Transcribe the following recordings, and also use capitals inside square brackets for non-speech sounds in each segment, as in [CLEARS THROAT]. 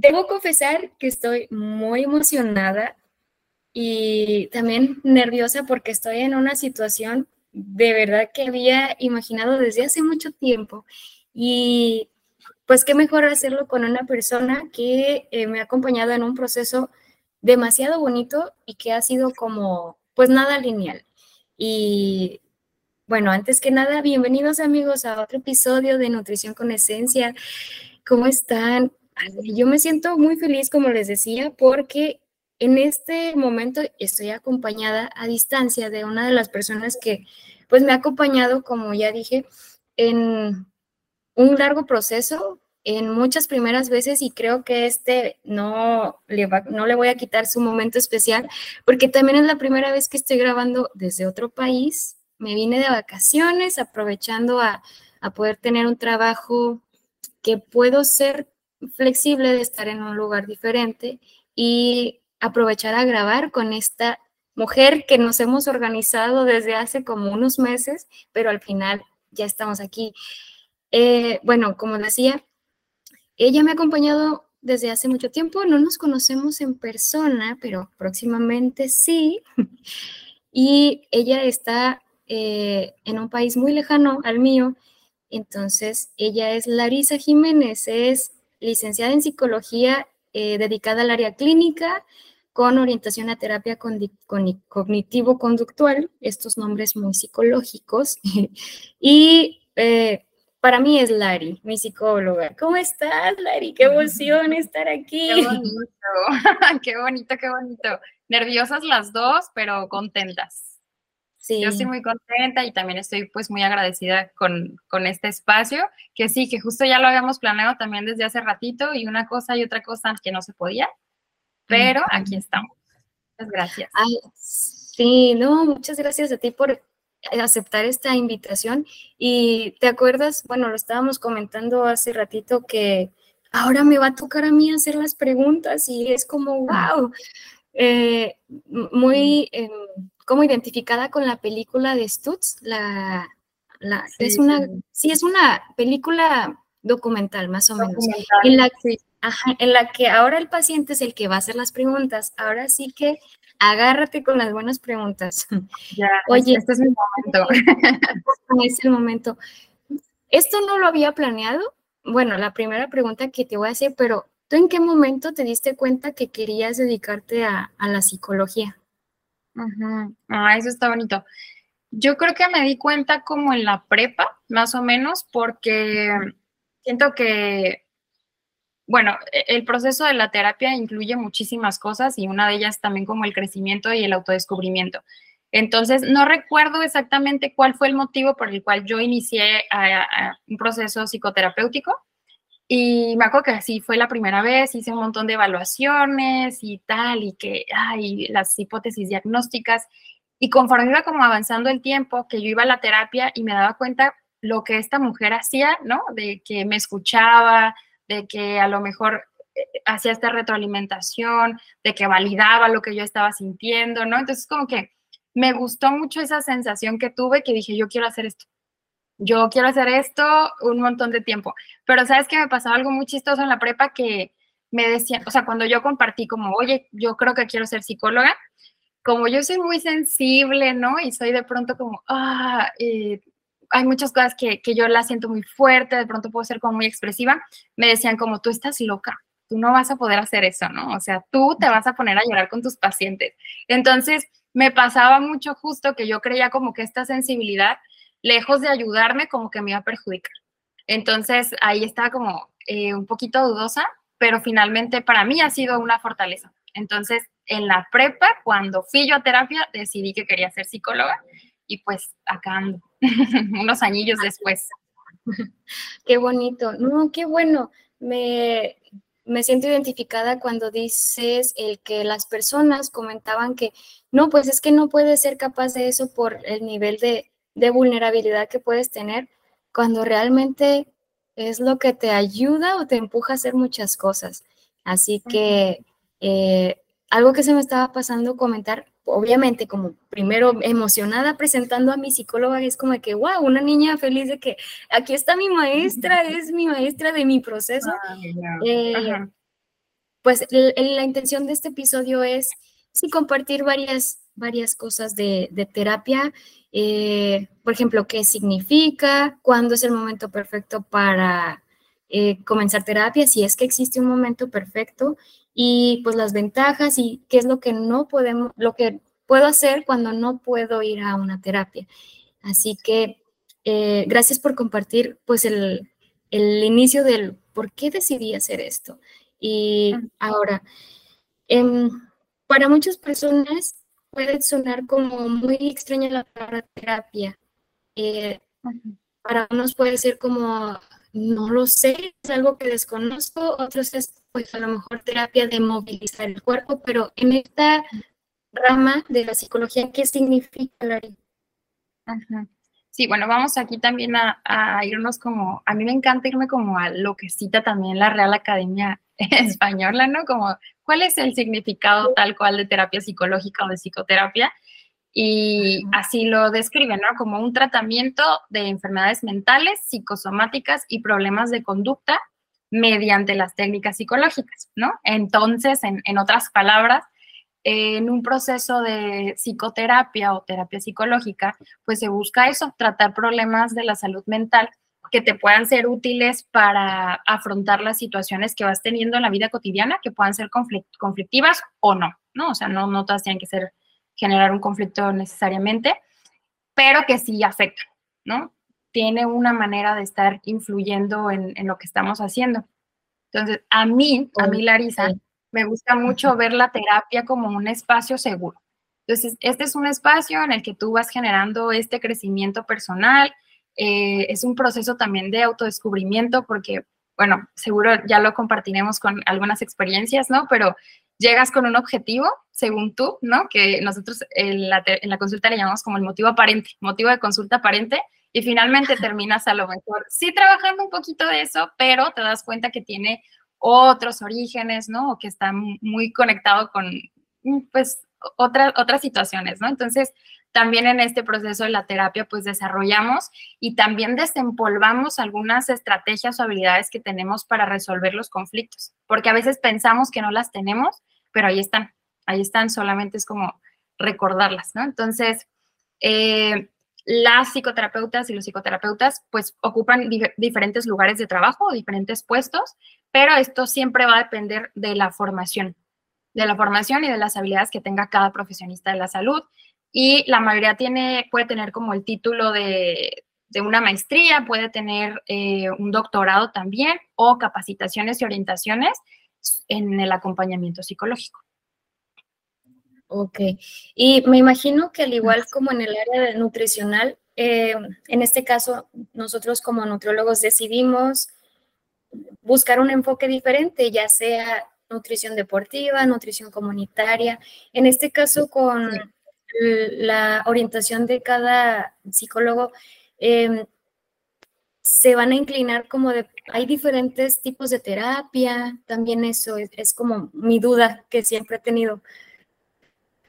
Debo confesar que estoy muy emocionada y también nerviosa porque estoy en una situación de verdad que había imaginado desde hace mucho tiempo. Y pues qué mejor hacerlo con una persona que eh, me ha acompañado en un proceso demasiado bonito y que ha sido como, pues nada lineal. Y bueno, antes que nada, bienvenidos amigos a otro episodio de Nutrición con Esencia. ¿Cómo están? Yo me siento muy feliz, como les decía, porque en este momento estoy acompañada a distancia de una de las personas que pues me ha acompañado, como ya dije, en un largo proceso, en muchas primeras veces y creo que este no le, va, no le voy a quitar su momento especial porque también es la primera vez que estoy grabando desde otro país. Me vine de vacaciones aprovechando a, a poder tener un trabajo que puedo ser flexible de estar en un lugar diferente y aprovechar a grabar con esta mujer que nos hemos organizado desde hace como unos meses, pero al final ya estamos aquí. Eh, bueno, como decía, ella me ha acompañado desde hace mucho tiempo, no nos conocemos en persona, pero próximamente sí. [LAUGHS] Y ella está eh, en un país muy lejano al mío, entonces ella es Larisa Jiménez, es licenciada en psicología eh, dedicada al área clínica, con orientación a terapia cognitivo-conductual, estos nombres muy psicológicos. [LAUGHS] y eh, para mí es Lari, mi psicóloga. ¿Cómo estás, Lari? Qué emoción estar aquí. Qué bonito, [LAUGHS] qué bonito, qué bonito. Nerviosas las dos, pero contentas. Sí. Yo estoy muy contenta y también estoy pues muy agradecida con, con este espacio, que sí, que justo ya lo habíamos planeado también desde hace ratito y una cosa y otra cosa que no se podía, pero aquí estamos. Muchas gracias. sí, no, muchas gracias a ti por aceptar esta invitación. Y te acuerdas, bueno, lo estábamos comentando hace ratito que ahora me va a tocar a mí hacer las preguntas y es como, wow, eh, muy em, como identificada con la película de Stutz, la, la es una, sí. es una película documental más o menos, en la, en la que ahora el paciente es el que va a hacer las preguntas. Ahora sí que agárrate con las buenas preguntas. Ya, Oye, este es mi momento. es el momento. Esto no lo había planeado. Bueno, la primera pregunta que te voy a hacer, pero ¿tú en qué momento te diste cuenta que querías dedicarte a, la psicología? Ah, eso está bonito. Yo creo que me di cuenta como en la prepa, más o menos, porque siento que bueno, e, el proceso de la terapia incluye muchísimas cosas y una de ellas también como el crecimiento y el autodescubrimiento. Entonces, no recuerdo exactamente cuál fue el motivo por el cual yo inicié un proceso psicoterapéutico. Y me acuerdo que así fue la primera vez, hice un montón de evaluaciones y tal, y que, ay, las hipótesis diagnósticas. Y conforme iba como avanzando el tiempo, que yo iba a la terapia y me daba cuenta lo que esta mujer hacía, ¿no? De que me escuchaba, de que a lo mejor eh, hacía esta retroalimentación, de que validaba lo que yo estaba sintiendo, ¿no? Entonces como que me gustó mucho esa sensación que tuve que dije, yo quiero hacer esto. Yo quiero hacer esto un montón de tiempo. Pero sabes que me pasaba algo muy chistoso en la prepa que me decían, o sea, cuando yo compartí como, oye, yo creo que quiero ser psicóloga, como yo soy muy sensible, ¿no? Y soy de pronto como, ah, hay muchas cosas que, que, yo la siento muy fuerte, de pronto puedo ser como muy expresiva, me decían como, tú estás loca, tú no vas a poder hacer eso, ¿no? O sea, tú te vas a poner a llorar con tus pacientes. Entonces, me pasaba mucho justo que yo creía como que esta sensibilidad, lejos de ayudarme, como que me iba a perjudicar. Entonces, ahí estaba como eh, un poquito dudosa, pero finalmente para mí ha sido una fortaleza. Entonces, en la prepa, cuando fui yo a terapia, decidí que quería ser psicóloga y pues acá ando, [LAUGHS] unos añillos después. [LAUGHS] Qué bonito, no, qué bueno. Me, me siento identificada cuando dices el que las personas comentaban que no, pues es que no puedes ser capaz de eso por el nivel de, de vulnerabilidad que puedes tener, cuando realmente es lo que te ayuda o te empuja a hacer muchas cosas. Así que eh, algo que se me estaba pasando comentar, obviamente como primero emocionada presentando a mi psicóloga, es como que, wow, una niña feliz de que aquí está mi maestra, es mi maestra de mi proceso. Eh, pues la intención de este episodio es sí, compartir varias, varias cosas de, terapia. Eh, por ejemplo, qué significa, cuándo es el momento perfecto para eh, comenzar terapia, si es que existe un momento perfecto, y pues las ventajas y qué es lo que no podemos, lo que puedo hacer cuando no puedo ir a una terapia. Así que eh, gracias por compartir pues el, el inicio del por qué decidí hacer esto. Y ahora, em, para muchas personas puede sonar como muy extraña la palabra terapia. Eh, para unos puede ser como, no lo sé, es algo que desconozco, otros es pues a lo mejor terapia de movilizar el cuerpo, pero en esta rama de la psicología, ¿qué significa, Lari? Sí, bueno, vamos aquí también a, irnos como, a mí me encanta irme como a lo que cita también la Real Academia [LAUGHS] Española, ¿no? Como, ¿cuál es el significado tal cual de terapia psicológica o de psicoterapia? Y así lo describen, ¿no? Como un tratamiento de enfermedades mentales, psicosomáticas y problemas de conducta mediante las técnicas psicológicas, ¿no? Entonces, en, en otras palabras, en un proceso de psicoterapia o terapia psicológica, pues se busca eso, tratar problemas de la salud mental que te puedan ser útiles para afrontar las situaciones que vas teniendo en la vida cotidiana, que puedan ser conflictivas o no, ¿no? O sea, no, no todas tienen que ser generar un conflicto necesariamente, pero que sí afectan, ¿no? Tiene una manera de estar influyendo en, en lo que estamos haciendo. Entonces, a mí, a mí, Larisa, me gusta mucho ver la terapia como un espacio seguro. Entonces, este es un espacio en el que tú vas generando este crecimiento personal. Eh, es un proceso también de autodescubrimiento porque, bueno, seguro ya lo compartiremos con algunas experiencias, ¿no? Pero llegas con un objetivo, según tú, ¿no? Que nosotros en la, en la consulta le llamamos como el motivo aparente, motivo de consulta aparente, y finalmente terminas a lo mejor sí trabajando un poquito de eso, pero te das cuenta que tiene otros orígenes, ¿no? O que está muy conectado con, pues, otras otras situaciones, ¿no? Entonces, también en este proceso de la terapia, pues desarrollamos y también desempolvamos algunas estrategias o habilidades que tenemos para resolver los conflictos, porque a veces pensamos que no las tenemos, pero ahí están, ahí están, solamente es como recordarlas, ¿no? Entonces, eh, las psicoterapeutas y los psicoterapeutas pues ocupan diferentes lugares de trabajo, diferentes puestos, pero esto siempre va a depender de la formación, de la formación y de las habilidades que tenga cada profesionista de la salud. Y la mayoría tiene, puede tener como el título de, una maestría, puede tener eh, un doctorado también o capacitaciones y orientaciones en el acompañamiento psicológico. Ok, y me imagino que al igual como en el área nutricional, eh, en este caso nosotros como nutriólogos decidimos buscar un enfoque diferente, ya sea nutrición deportiva, nutrición comunitaria. En este caso, con la orientación de cada psicólogo, em, se van a inclinar como de, hay diferentes tipos de terapia, también eso es como mi duda que siempre he tenido.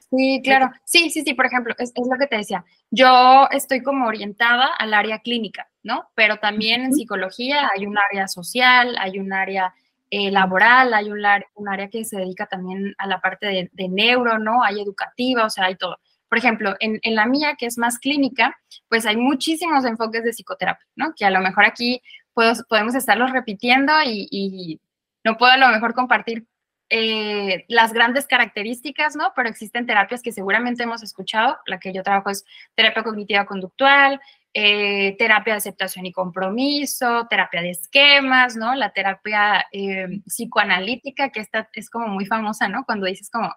Sí, claro. Sí, sí, sí, por ejemplo, es, lo que te decía. Yo estoy como orientada al área clínica, ¿no? Pero también en psicología hay un área social, hay un área eh, laboral, hay un, un, área que se dedica también a la parte de, neuro, ¿no? Hay educativa, o sea, hay todo. Por ejemplo, en, la mía, que es más clínica, pues hay muchísimos enfoques de psicoterapia, ¿no? Que a lo mejor aquí podemos estarlos repitiendo y, no puedo a lo mejor compartir eh, las grandes características, ¿no? Pero existen terapias que seguramente hemos escuchado. La que yo trabajo es terapia cognitiva conductual, eh, terapia de aceptación y compromiso, terapia de esquemas, ¿no? La terapia eh, psicoanalítica, que esta es como muy famosa, ¿no? Cuando dices como,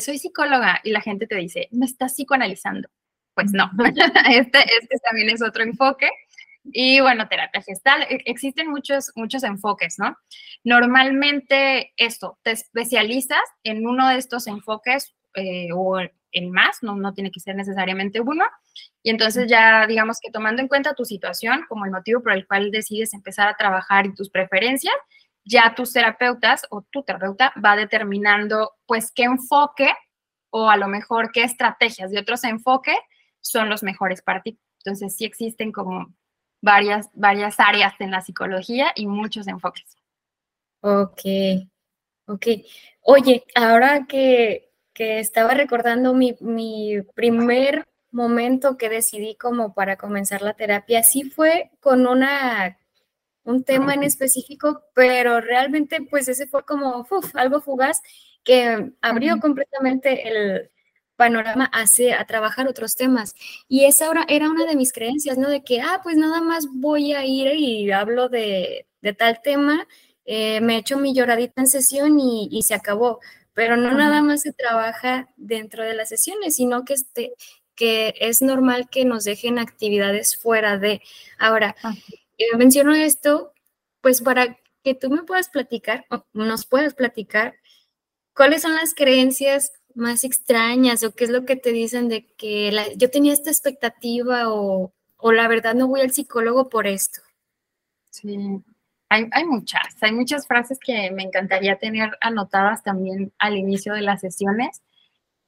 soy psicóloga y la gente te dice, me estás psicoanalizando. Pues no, [LAUGHS] este, este también es otro enfoque. Y bueno, terapia gestal, e, existen muchos, muchos enfoques, ¿no? Normalmente esto, te especializas en uno de estos enfoques eh, o en más, no, no tiene que ser necesariamente uno, y entonces ya digamos que tomando en cuenta tu situación como el motivo por el cual decides empezar a trabajar y tus preferencias, ya tus terapeutas o tu terapeuta va determinando pues qué enfoque o a lo mejor qué estrategias de otros enfoques son los mejores para ti. Entonces sí existen como varias, varias áreas en la psicología y muchos enfoques. Ok. Ok. Oye, ahora que, que estaba recordando mi, mi primer momento que decidí como para comenzar la terapia, sí fue con una un tema en específico, pero realmente pues ese fue como algo fugaz que abrió completamente el panorama hacia, a trabajar otros temas. Y esa era una de mis creencias, ¿no? De que, ah, pues nada más voy a ir y hablo de, de tal tema, eh, me echo mi lloradita en sesión y, y se acabó. Pero no nada más se trabaja dentro de las sesiones, sino que este, que es normal que nos dejen actividades fuera de. Ahora, eh, menciono esto, pues para que tú me puedas platicar, nos puedas platicar, cuáles son las creencias más extrañas o qué es lo que te dicen de que yo tenía esta expectativa o, o, la verdad no voy al psicólogo por esto. Sí, hay, hay, muchas, hay muchas frases que me encantaría tener anotadas también al inicio de las sesiones.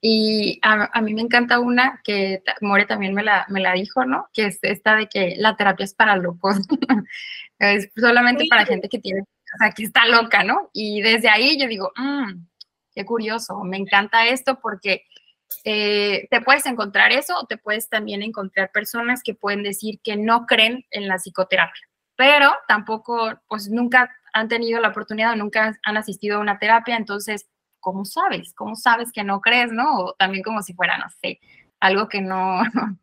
Y a, mí me encanta una que More también me la, me la dijo, ¿no? Que es esta de que la terapia es para locos. [LAUGHS] es solamente para gente que tiene, o sea, que está loca, ¿no? Y desde ahí yo digo, mmm, qué curioso, me encanta esto porque eh, te puedes encontrar eso o te puedes también encontrar personas que pueden decir que no creen en la psicoterapia, pero tampoco, pues nunca han tenido la oportunidad o nunca han asistido a una terapia, entonces ¿cómo sabes? ¿Cómo sabes que no crees, no? O también como si fuera, no sé, algo que no, [LAUGHS]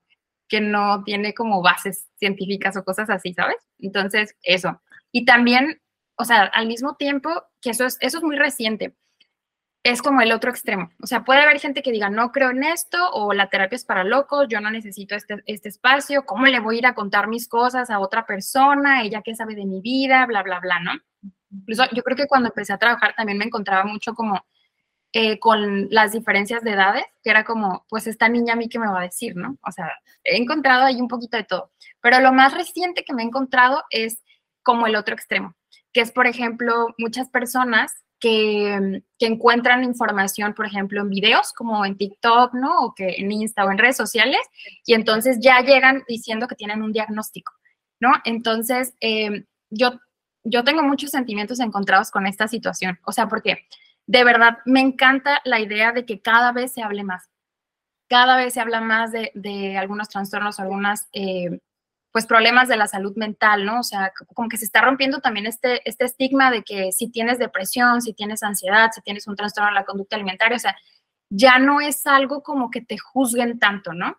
que no tiene como bases científicas o cosas así, ¿sabes? Entonces, eso. Y también, o sea, al mismo tiempo, que eso es, eso es muy reciente, es como el otro extremo. O sea, puede haber gente que diga, no creo en esto, o la terapia es para locos, yo no necesito este, este espacio, ¿cómo le voy a ir a contar mis cosas a otra persona? Ella que sabe de mi vida, bla, bla, bla, ¿no? Incluso yo creo que cuando empecé a trabajar también me encontraba mucho como eh, con las diferencias de edades, que era como, pues esta niña a mí que me va a decir, ¿no? O sea, he encontrado ahí un poquito de todo. Pero lo más reciente que me he encontrado es como el otro extremo, que es, por ejemplo, muchas personas que, que, encuentran información, por ejemplo, en videos como en TikTok, ¿no? O que en Insta o en redes sociales, y entonces ya llegan diciendo que tienen un diagnóstico, ¿no? Entonces, eh, yo, yo tengo muchos sentimientos encontrados con esta situación, o sea, porque de verdad me encanta la idea de que cada vez se hable más. Cada vez se habla más de, algunos trastornos, algunos eh, pues problemas de la salud mental, ¿no? O sea, como que se está rompiendo también este, este estigma de que si tienes depresión, si tienes ansiedad, si tienes un trastorno de la conducta alimentaria, o sea, ya no es algo como que te juzguen tanto, ¿no?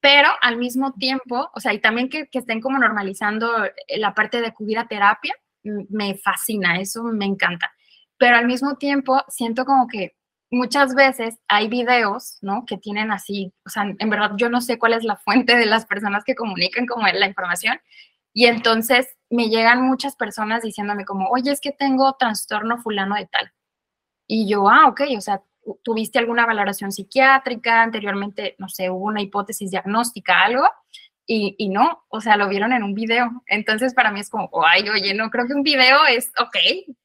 Pero al mismo tiempo, o sea, y también que, que estén como normalizando la parte de acudir a terapia, me fascina, eso me encanta pero al mismo tiempo siento como que muchas veces hay videos, ¿no? Que tienen así, o sea, en verdad yo no sé cuál es la fuente de las personas que comunican como la información. Y entonces me llegan muchas personas diciéndome como, oye, es que tengo trastorno fulano de tal. Y yo, ah, ok, o sea, tuviste alguna valoración psiquiátrica, anteriormente, no sé, hubo una hipótesis diagnóstica, algo, y, y, no, o sea, lo vieron en un video. Entonces para mí es como, ay, oye, no creo que un video es, ok,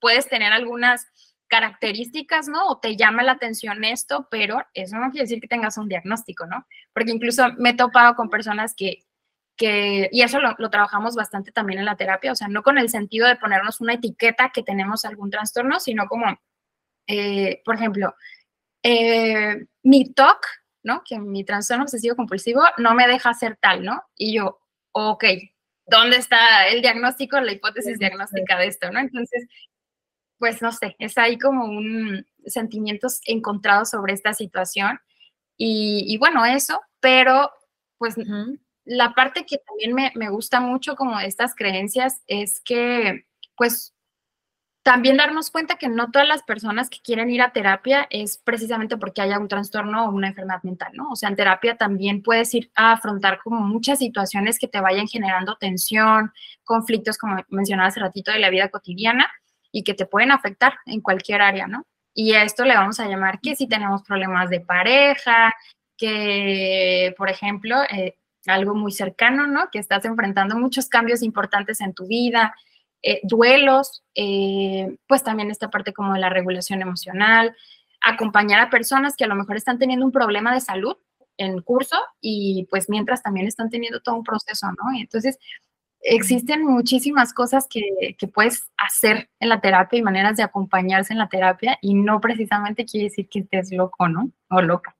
puedes tener algunas características, ¿no? O te llama la atención esto, pero eso no quiere decir que tengas un diagnóstico, ¿no? Porque incluso me he topado con personas que, que y eso lo, trabajamos bastante también en la terapia, o sea, no con el sentido de ponernos una etiqueta que tenemos algún trastorno, sino como, eh, por ejemplo, eh, mi TOC, ¿no? Que mi trastorno obsesivo compulsivo no me deja hacer tal, ¿no? Y yo, ok, dónde está el diagnóstico, la hipótesis diagnóstica de esto, ¿no? Entonces, pues no sé, es ahí como un sentimientos encontrados sobre esta situación. Y, bueno, eso, pero pues la parte que también me, me gusta mucho como de estas creencias es que pues también darnos cuenta que no todas las personas que quieren ir a terapia es precisamente porque haya un trastorno o una enfermedad mental, ¿no? O sea, en terapia también puedes ir a afrontar como muchas situaciones que te vayan generando tensión, conflictos, como mencionaba hace ratito, de la vida cotidiana y que te pueden afectar en cualquier área, ¿no? Y a esto le vamos a llamar que si tenemos problemas de pareja, que, por ejemplo, eh, algo muy cercano, ¿no? Que estás enfrentando muchos cambios importantes en tu vida, eh, duelos, eh, pues también esta parte como de la regulación emocional, acompañar a personas que a lo mejor están teniendo un problema de salud en curso y pues mientras también están teniendo todo un proceso, ¿no? Y entonces, existen muchísimas cosas que, que, puedes hacer en la terapia y maneras de acompañarse en la terapia y no precisamente quiere decir que estés loco, ¿no? O loca.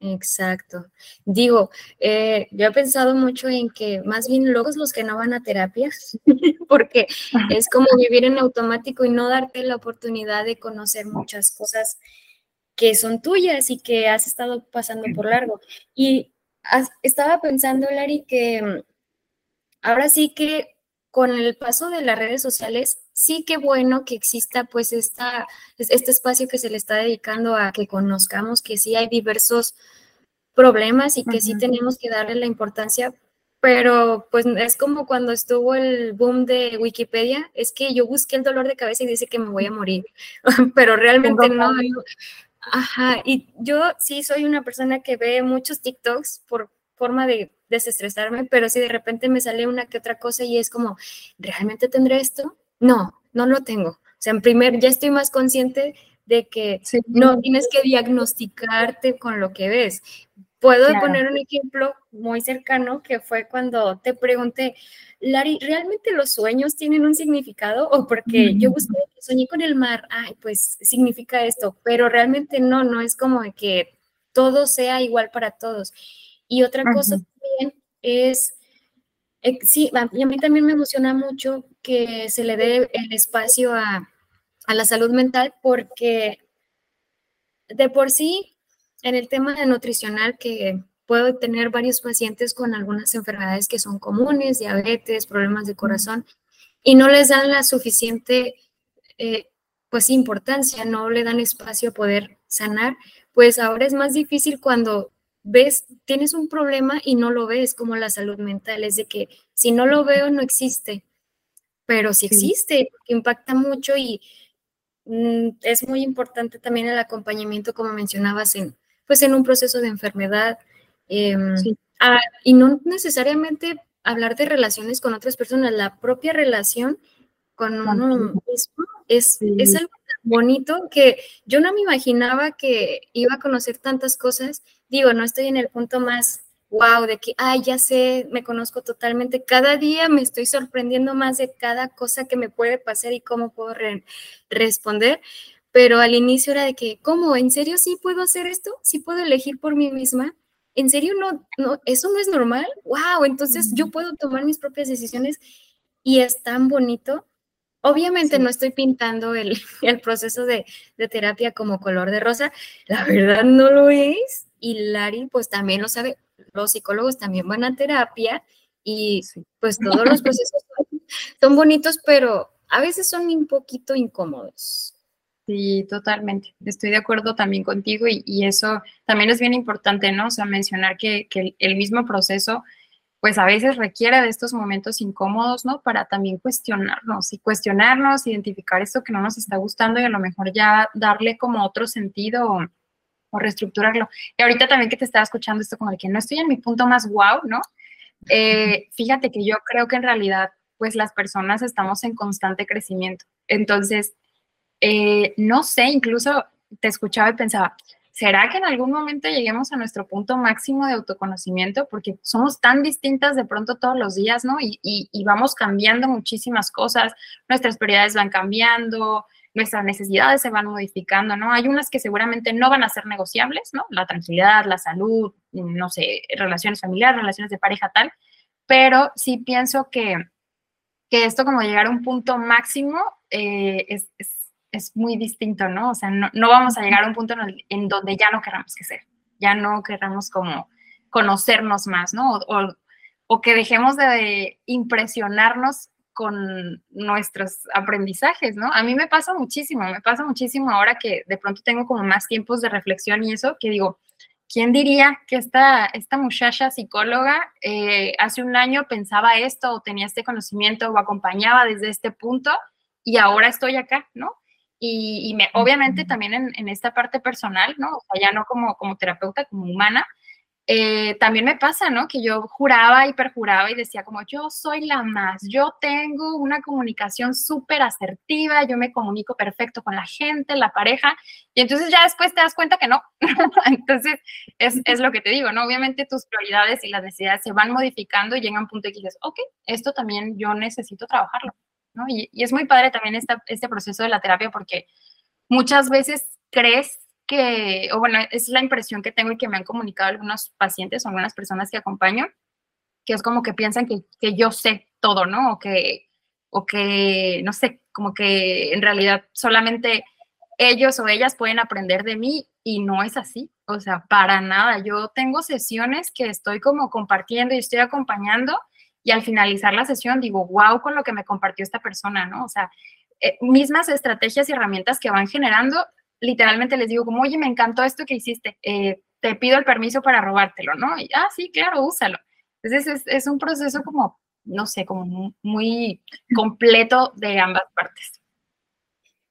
Exacto. Digo, eh, yo he pensado mucho en que más bien locos los que no van a terapia, [LAUGHS] [LAUGHS] porque es como vivir en automático y no darte la oportunidad de conocer muchas cosas que son tuyas y que has estado pasando por largo. Y estaba pensando, Larry, que mm, ahora sí que con el paso de las redes sociales, sí que bueno que exista pues esta, este espacio que se le está dedicando a que conozcamos que sí hay diversos problemas y que sí tenemos que darle la importancia, pero pues es como cuando estuvo el boom de Wikipedia, es que yo busqué el dolor de cabeza y dice que me voy a morir, [LAUGHS] pero realmente no. Ajá, y yo sí soy una persona que ve muchos TikToks por forma de desestresarme, pero si de repente me sale una que otra cosa y es como, ¿realmente tendré esto? No, no lo tengo. O sea, en primer, ya estoy más consciente de que no tienes que diagnosticarte con lo que ves. Puedo poner un ejemplo muy cercano que fue cuando te pregunté, Lari, ¿realmente los sueños tienen un significado? O porque yo busqué, soñé con el mar, ay, pues significa esto, pero realmente no, no es como que todo sea igual para todos. Y otra cosa también es, eh, sí, a mí también me emociona mucho que se le dé el espacio a, a la salud mental porque de por sí, en el tema de nutricional, que puedo tener varios pacientes con algunas enfermedades que son comunes, diabetes, problemas de corazón, y no les dan la suficiente eh, pues importancia, no le dan espacio a poder sanar, pues ahora es más difícil cuando ves, tienes un problema y no lo ves como la salud mental, es de que si no lo veo no existe, pero si existe, impacta mucho y mm, es muy importante también el acompañamiento, como mencionabas, en, pues en un proceso de enfermedad. Em, ah, y no necesariamente hablar de relaciones con otras personas, la propia relación con uno mismo es, es algo bonito que yo no me imaginaba que iba a conocer tantas cosas. Digo, no estoy en el punto más wow de que, ay, ya sé, me conozco totalmente. Cada día me estoy sorprendiendo más de cada cosa que me puede pasar y cómo puedo responder. Pero al inicio era de que, ¿cómo? ¿En serio sí puedo hacer esto? ¿Sí puedo elegir por mí misma? ¿En serio no, no eso no es normal? ¡Wow! Entonces yo puedo tomar mis propias decisiones y es tan bonito Obviamente no estoy pintando el, [LAUGHS] proceso de, terapia como color de rosa, la verdad no lo es. Y Lari pues también lo sabe, los psicólogos también van a terapia y pues todos los [LAUGHS] procesos son, bonitos, pero a veces son un poquito incómodos. Sí, totalmente. Estoy de acuerdo también contigo y, eso también es bien importante, ¿no? O sea, mencionar que, que el mismo proceso pues a veces requiere de estos momentos incómodos, ¿no? Para también cuestionarnos y cuestionarnos, identificar esto que no nos está gustando y a lo mejor ya darle como otro sentido o, reestructurarlo. Y ahorita también que te estaba escuchando esto como de que no estoy en mi punto más wow, ¿no? Eh, [LAUGHS] fíjate que yo creo que en realidad, pues las personas estamos en constante crecimiento. Entonces, eh, no sé, incluso te escuchaba y pensaba, ¿será que en algún momento lleguemos a nuestro punto máximo de autoconocimiento? Porque somos tan distintas de pronto todos los días, ¿no? Y, vamos cambiando muchísimas cosas, nuestras prioridades van cambiando, nuestras necesidades se van modificando, ¿no? Hay unas que seguramente no van a ser negociables, ¿no? La tranquilidad, la salud, no sé, relaciones familiares, relaciones de pareja, tal, pero sí pienso que, que esto como llegar a un punto máximo eh, es muy distinto, ¿no? O sea, no, vamos a llegar a un punto en, donde ya no queramos que ser, ya no queramos como conocernos más, ¿no? O, que dejemos de impresionarnos con nuestros aprendizajes, ¿no? A mí me pasa muchísimo, me pasa muchísimo ahora que de pronto tengo como más tiempos de reflexión y eso, que digo, ¿quién diría que esta, esta muchacha psicóloga eh, hace un año pensaba esto o tenía este conocimiento o acompañaba desde este punto y ahora estoy acá, ¿no? Y, me, obviamente también en, esta parte personal, ¿no? O sea, ya no como, como terapeuta, como humana, eh, también me pasa, ¿no? Que yo juraba y perjuraba y decía como yo soy la más, yo tengo una comunicación súper asertiva, yo me comunico perfecto con la gente, la pareja, y entonces ya después te das cuenta que no. [LAUGHS] entonces es, es, lo que te digo, ¿no? Obviamente tus prioridades y las necesidades se van modificando y llega un punto que dices, ok, esto también yo necesito trabajarlo, y es muy padre también esta, este proceso de la terapia porque muchas veces crees que, o bueno, es la impresión que tengo y que me han comunicado algunos pacientes o algunas personas que acompaño, que es como que piensan que, que yo sé todo, ¿no? O que, o que, no sé, como que en realidad solamente ellos o ellas pueden aprender de mí y no es así, o sea, para nada. Yo tengo sesiones que estoy como compartiendo y estoy acompañando y al finalizar la sesión digo, wow, con lo que me compartió esta persona, ¿no? O sea, eh, mismas estrategias y herramientas que van generando literalmente les digo como, oye, me encantó esto que hiciste, eh, te pido el permiso para robártelo, ¿no? Y, ah, sí, claro, úsalo. Entonces es, un proceso como, no sé, como muy completo de ambas partes.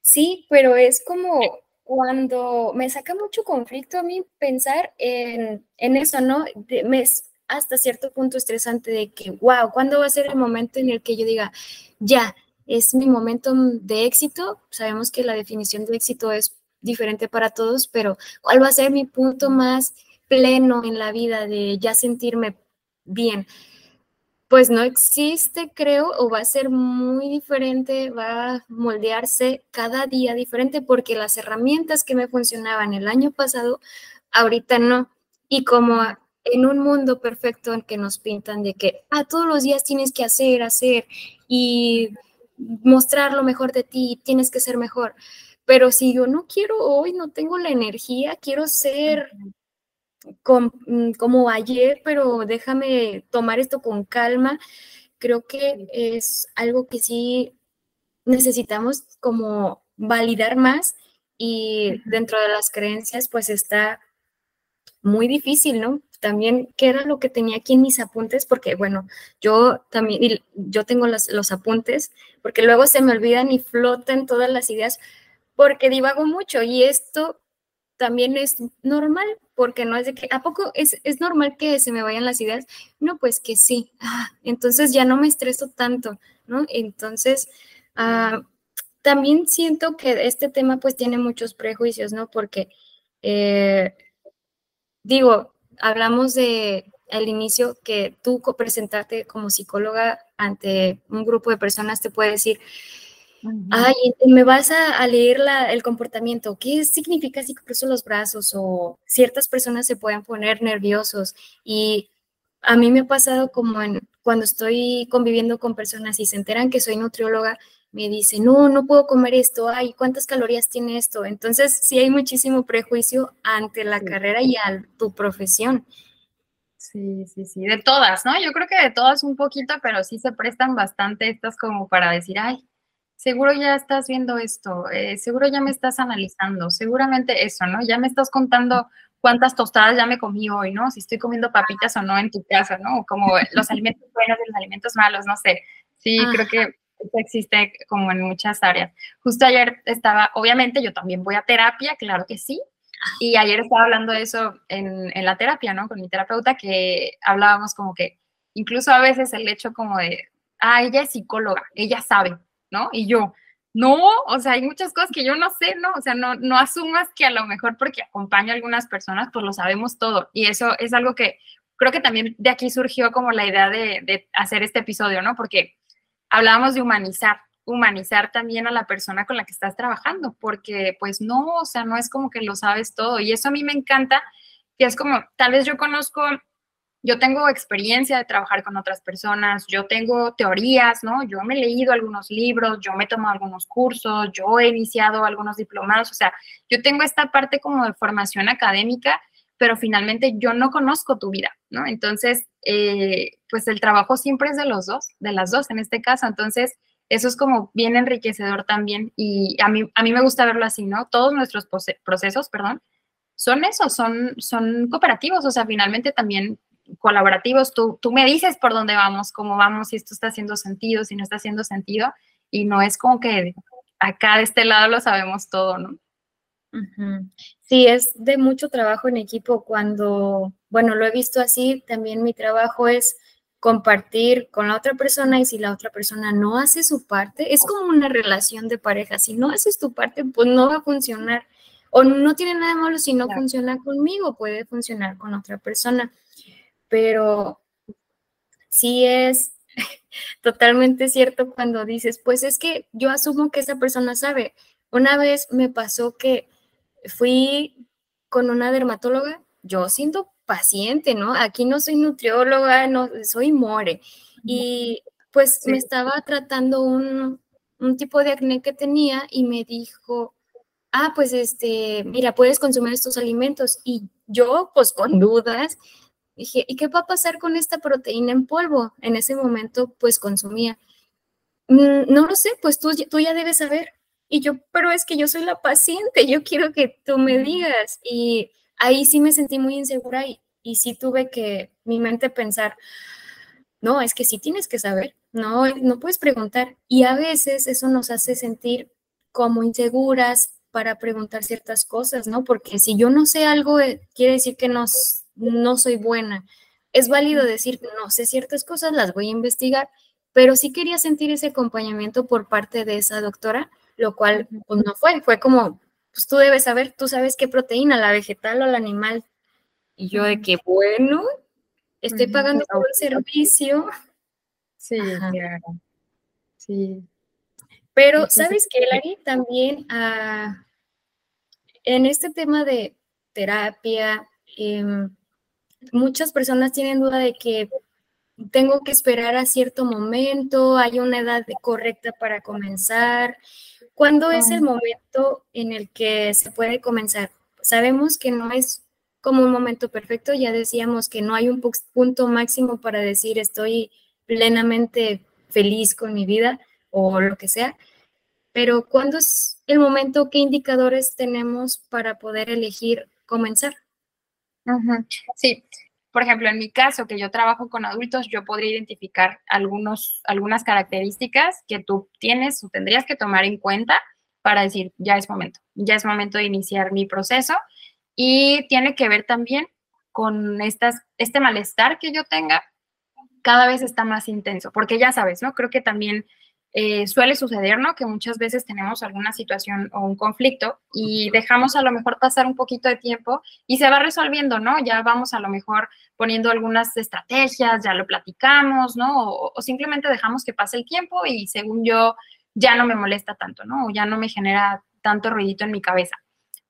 Sí, pero es como cuando me saca mucho conflicto a mí pensar en, eso, ¿no? me es hasta cierto punto estresante de que, wow, ¿cuándo va a ser el momento en el que yo diga, ya, es mi momento de éxito? Sabemos que la definición de éxito es diferente para todos, pero ¿cuál va a ser mi punto más pleno en la vida de ya sentirme bien? Pues no existe, creo, o va a ser muy diferente, va a moldearse cada día diferente porque las herramientas que me funcionaban el año pasado, ahorita no. Y como en un mundo perfecto en que nos pintan de que a ah, todos los días tienes que hacer, hacer y mostrar lo mejor de ti, tienes que ser mejor. Pero si yo no quiero hoy, no tengo la energía, quiero ser mm, como ayer, pero déjame tomar esto con calma, creo que es algo que sí necesitamos como validar más y dentro de las creencias pues está muy difícil, ¿no? También, ¿qué era lo que tenía aquí en mis apuntes? Porque, bueno, yo también, yo tengo los, los apuntes, porque luego se me olvidan y flotan todas las ideas, porque divago mucho y esto también es normal, porque no es de que, ¿a poco es, normal que se me vayan las ideas? No, pues que sí. Ah, entonces ya no me estreso tanto, ¿no? Entonces, ah, también siento que este tema pues tiene muchos prejuicios, ¿no? Porque, eh, digo, hablamos de al inicio que tú presentarte como psicóloga ante un grupo de personas te puede decir, Ay, me vas a, leer el comportamiento. ¿Qué significa si cruzo los brazos? O ciertas personas se pueden poner nerviosos. Y a mí me ha pasado como en, cuando estoy conviviendo con personas y se enteran que soy nutrióloga, me dicen, no, no puedo comer esto. Ay, ¿cuántas calorías tiene esto? Entonces, sí hay muchísimo prejuicio ante la carrera y a tu profesión. Sí, sí, sí, de todas, ¿no? Yo creo que de todas un poquito, pero sí se prestan bastante estas como para decir, ay, seguro ya estás viendo esto, eh, seguro ya me estás analizando, seguramente eso, ¿no? Ya me estás contando cuántas tostadas ya me comí hoy, ¿no? Si estoy comiendo papitas o no en tu casa, ¿no? Como los alimentos [LAUGHS] buenos y los alimentos malos, no sé. Sí, creo que existe como en muchas áreas. Justo ayer estaba, obviamente yo también voy a terapia, claro que sí. Y ayer estaba hablando de eso en, en la terapia, ¿no? Con mi terapeuta, que hablábamos como que incluso a veces el hecho como de, ah, ella es psicóloga, ella sabe, ¿no? Y yo, no, o sea, hay muchas cosas que yo no sé, ¿no? O sea, no, no asumas que a lo mejor porque acompaña a algunas personas, pues lo sabemos todo. Y eso es algo que creo que también de aquí surgió como la idea de, de hacer este episodio, ¿no? Porque hablábamos de humanizar, humanizar también a la persona con la que estás trabajando, porque pues no, o sea, no es como que lo sabes todo. Y eso a mí me encanta, que es como, tal vez yo conozco yo tengo experiencia de trabajar con otras personas, yo tengo teorías, ¿no? Yo me he leído algunos libros, yo me he tomado algunos cursos, yo he iniciado algunos diplomados, o sea, yo tengo esta parte como de formación académica, pero finalmente yo no conozco tu vida, ¿no? Entonces, eh, pues el trabajo siempre es de los dos, de las dos en este caso, entonces eso es como bien enriquecedor también y a mí, a mí me gusta verlo así, ¿no? Todos nuestros procesos, perdón, son eso, son, son cooperativos, o sea, finalmente también colaborativos, tú, tú me dices por dónde vamos, cómo vamos, si esto está haciendo sentido, si no está haciendo sentido, y no es como que acá de este lado lo sabemos todo, ¿no? Sí, es de mucho trabajo en equipo cuando, bueno, lo he visto así, también mi trabajo es compartir con la otra persona y si la otra persona no hace su parte, es como una relación de pareja, si no haces tu parte, pues no va a funcionar. O no tiene nada de malo si no funciona conmigo, puede funcionar con otra persona. Pero sí es [LAUGHS] totalmente cierto cuando dices, pues es que yo asumo que esa persona sabe. Una vez me pasó que fui con una dermatóloga, yo siento paciente, ¿no? Aquí no soy nutrióloga, no soy more. Y pues me estaba tratando un, un tipo de acné que tenía y me dijo, ah, pues este, mira, puedes consumir estos alimentos. Y yo, pues con dudas, dije, ¿y qué va a pasar con esta proteína en polvo? En ese momento, pues consumía. Mm, no lo sé, pues tú, tú ya debes saber. Y yo, pero es que yo soy la paciente, yo quiero que tú me digas. Y ahí sí me sentí muy insegura y, y sí tuve que mi mente pensar, no, es que sí tienes que saber, no, no puedes preguntar. Y a veces eso nos hace sentir como inseguras para preguntar ciertas cosas, ¿no? Porque si yo no sé algo, eh, quiere decir que no, no soy buena. Es válido decir, no sé ciertas cosas, las voy a investigar, pero sí quería sentir ese acompañamiento por parte de esa doctora, lo cual pues, no fue, fue como, pues tú debes saber, tú sabes qué proteína, la vegetal o la animal. Y yo de que, bueno, estoy pagando por el servicio. Sí, claro. Sí. Pero, ¿sabes qué, Lari? También ah, en este tema de terapia, em, muchas personas tienen duda de que tengo que esperar a cierto momento, hay una edad correcta para comenzar. ¿Cuándo es el momento en el que se puede comenzar? Sabemos que no es como un momento perfecto, ya decíamos que no hay un punto máximo para decir estoy plenamente feliz con mi vida o lo que sea, pero ¿cuándo es el momento? ¿Qué indicadores tenemos para poder elegir comenzar? Sí, por ejemplo, en mi caso, que yo trabajo con adultos, yo podría identificar algunos, algunas características que tú tienes o tendrías que tomar en cuenta para decir, ya es momento, ya es momento de iniciar mi proceso. Y tiene que ver también con estas, este malestar que yo tenga, cada vez está más intenso, porque ya sabes, ¿no? Creo que también eh, suele suceder, ¿no? Que muchas veces tenemos alguna situación o un conflicto y dejamos a lo mejor pasar un poquito de tiempo y se va resolviendo, ¿no? Ya vamos a lo mejor poniendo algunas estrategias, ya lo platicamos, ¿no? O, simplemente dejamos que pase el tiempo y según yo ya no me molesta tanto, ¿no? O ya no me genera tanto ruidito en mi cabeza.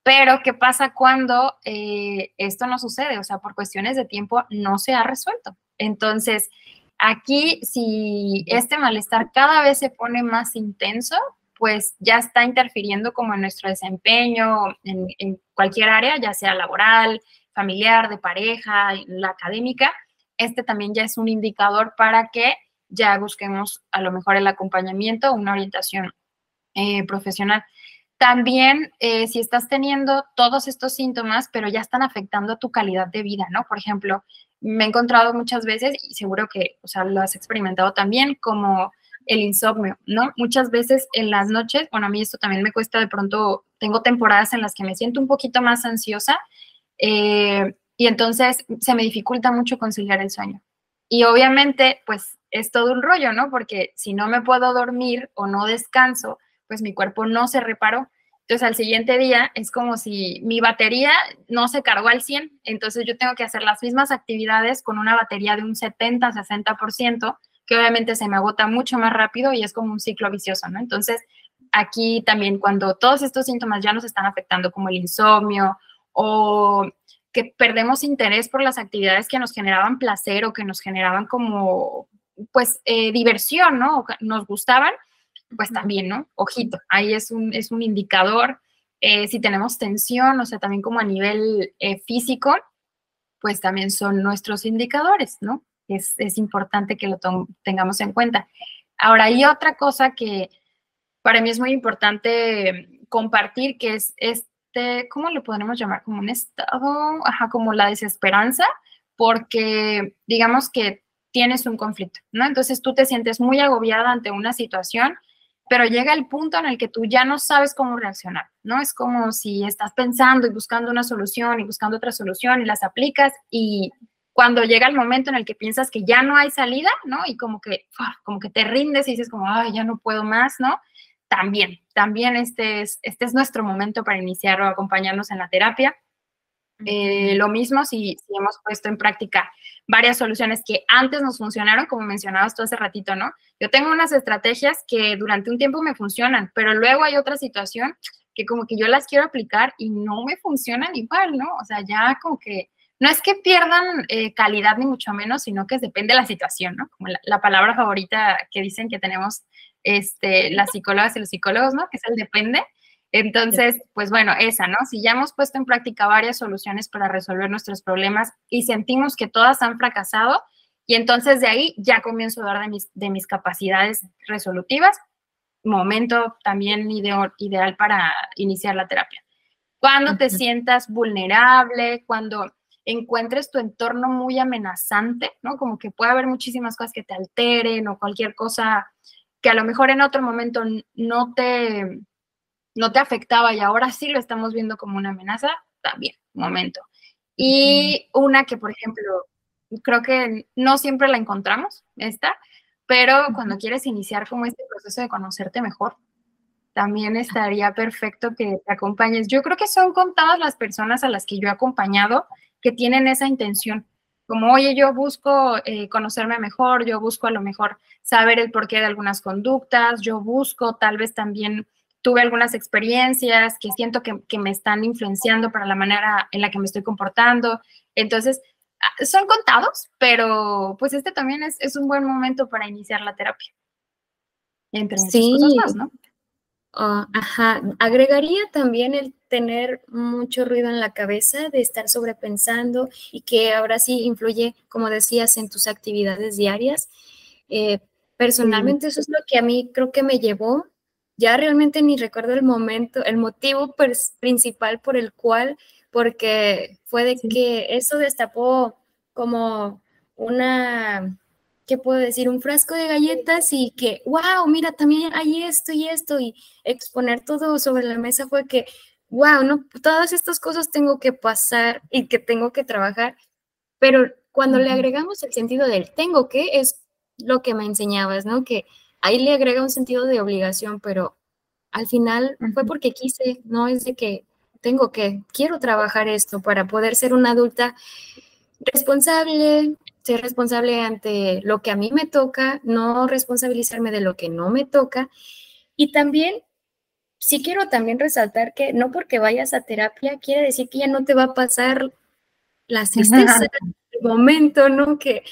Pero, ¿qué pasa cuando eh, esto no sucede? O sea, por cuestiones de tiempo no se ha resuelto. Entonces, Aquí, si este malestar cada vez se pone más intenso, pues ya está interfiriendo como en nuestro desempeño en, cualquier área, ya sea laboral, familiar, de pareja, la académica. Este también ya es un indicador para que ya busquemos a lo mejor el acompañamiento, una orientación eh, profesional. También, eh, si estás teniendo todos estos síntomas, pero ya están afectando a tu calidad de vida, ¿no? Por ejemplo, me he encontrado muchas veces, y seguro que, o sea, lo has experimentado también, como el insomnio, ¿no? Muchas veces en las noches, bueno, a mí esto también me cuesta de pronto, tengo temporadas en las que me siento un poquito más ansiosa eh, y entonces se me dificulta mucho conciliar el sueño. Y obviamente, pues es todo un rollo, ¿no? Porque si no me puedo dormir o no descanso, pues mi cuerpo no se reparó. Entonces al siguiente día es como si mi batería no se cargó al 100, entonces yo tengo que hacer las mismas actividades con una batería de un 70, 60%, que obviamente se me agota mucho más rápido y es como un ciclo vicioso, ¿no? Entonces aquí también cuando todos estos síntomas ya nos están afectando, como el insomnio o que perdemos interés por las actividades que nos generaban placer o que nos generaban como, pues, eh, diversión, ¿no? O nos gustaban, pues también, ¿no? Ojito, ahí es un, es un indicador. Eh, si tenemos tensión, o sea, también como a nivel eh, físico, pues también son nuestros indicadores, ¿no? Es, importante que lo tengamos en cuenta. Ahora, hay otra cosa que para mí es muy importante compartir, que es este, ¿cómo lo podemos llamar? Como un estado, ajá, como la desesperanza, porque digamos que tienes un conflicto, ¿no? Entonces tú te sientes muy agobiada ante una situación pero llega el punto en el que tú ya no sabes cómo reaccionar, ¿no? Es como si estás pensando y buscando una solución y buscando otra solución y las aplicas y cuando llega el momento en el que piensas que ya no hay salida, ¿no? Y como que, como que te rindes y dices como, ay, ya no puedo más, ¿no? También, también este es, este es nuestro momento para iniciar o acompañarnos en la terapia. Eh, lo mismo si, hemos puesto en práctica varias soluciones que antes nos funcionaron, como mencionabas tú hace ratito, ¿no? Yo tengo unas estrategias que durante un tiempo me funcionan, pero luego hay otra situación que como que yo las quiero aplicar y no me funcionan igual, ¿no? O sea, ya como que no es que pierdan eh, calidad ni mucho menos, sino que depende de la situación, ¿no? Como la, palabra favorita que dicen que tenemos este, las psicólogas y los psicólogos, ¿no? Que es el depende. Entonces, pues bueno, esa, ¿no? Si ya hemos puesto en práctica varias soluciones para resolver nuestros problemas y sentimos que todas han fracasado, y entonces de ahí ya comienzo a dar de mis, de mis capacidades resolutivas, momento también ideal para iniciar la terapia. Cuando te sientas vulnerable, cuando encuentres tu entorno muy amenazante, ¿no? Como que puede haber muchísimas cosas que te alteren o cualquier cosa que a lo mejor en otro momento no te, no te afectaba y ahora sí lo estamos viendo como una amenaza, también, momento. Y una que, por ejemplo, creo que no siempre la encontramos, esta, pero cuando quieres iniciar como este proceso de conocerte mejor, también estaría perfecto que te acompañes. Yo creo que son contadas las personas a las que yo he acompañado que tienen esa intención. Como, oye, yo busco eh, conocerme mejor, yo busco a lo mejor saber el porqué de algunas conductas, yo busco tal vez también tuve algunas experiencias que siento que, me están influenciando para la manera en la que me estoy comportando. Entonces, ah, son contados, pero pues este también es, un buen momento para iniciar la terapia. Entre sí. cosas más, ¿no? Ajá, agregaría también el tener mucho ruido en la cabeza, de estar sobrepensando y que ahora sí influye, como decías, en tus actividades diarias. Eh, personalmente eso es lo que a mí creo que me llevó ya realmente ni recuerdo el momento, el motivo principal por el cual, porque fue de que eso destapó como una, ¿qué puedo decir? Un frasco de galletas y que, wow, mira, también hay esto y esto, y exponer todo sobre la mesa fue que, wow, no, todas estas cosas tengo que pasar y que tengo que trabajar, pero cuando le agregamos el sentido del tengo que, es lo que me enseñabas, ¿no? Que ahí le agrega un sentido de obligación, pero al final fue porque quise, no es de que tengo que, quiero trabajar esto para poder ser una adulta responsable, ser responsable ante lo que a mí me toca, no responsabilizarme de lo que no me toca. Y también, sí quiero también resaltar que no porque vayas a terapia quiere decir que ya no te va a pasar la [LAUGHS] tristeza, el momento, ¿no? Que,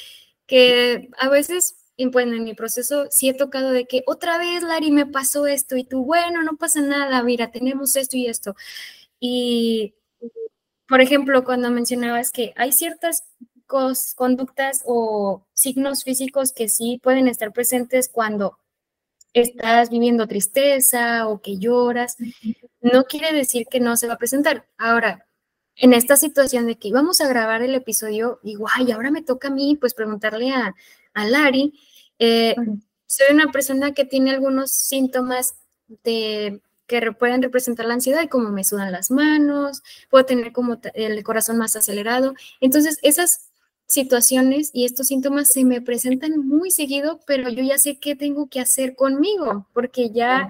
que a veces y bueno, en mi proceso sí he tocado de que otra vez, Lari, me pasó esto y tú, bueno, no pasa nada, mira, tenemos esto y esto. Y, por ejemplo, cuando mencionabas que hay ciertas conductas o signos físicos que sí pueden estar presentes cuando estás viviendo tristeza o que lloras, no quiere decir que no se va a presentar. Ahora, en esta situación de que íbamos a grabar el episodio, digo, ay, ahora me toca a mí, pues preguntarle a, a Lari. Eh, soy una persona que tiene algunos síntomas de que pueden representar la ansiedad, como me sudan las manos, puedo tener como el corazón más acelerado. Entonces, esas situaciones y estos síntomas se me presentan muy seguido, pero yo ya sé qué tengo que hacer conmigo, porque ya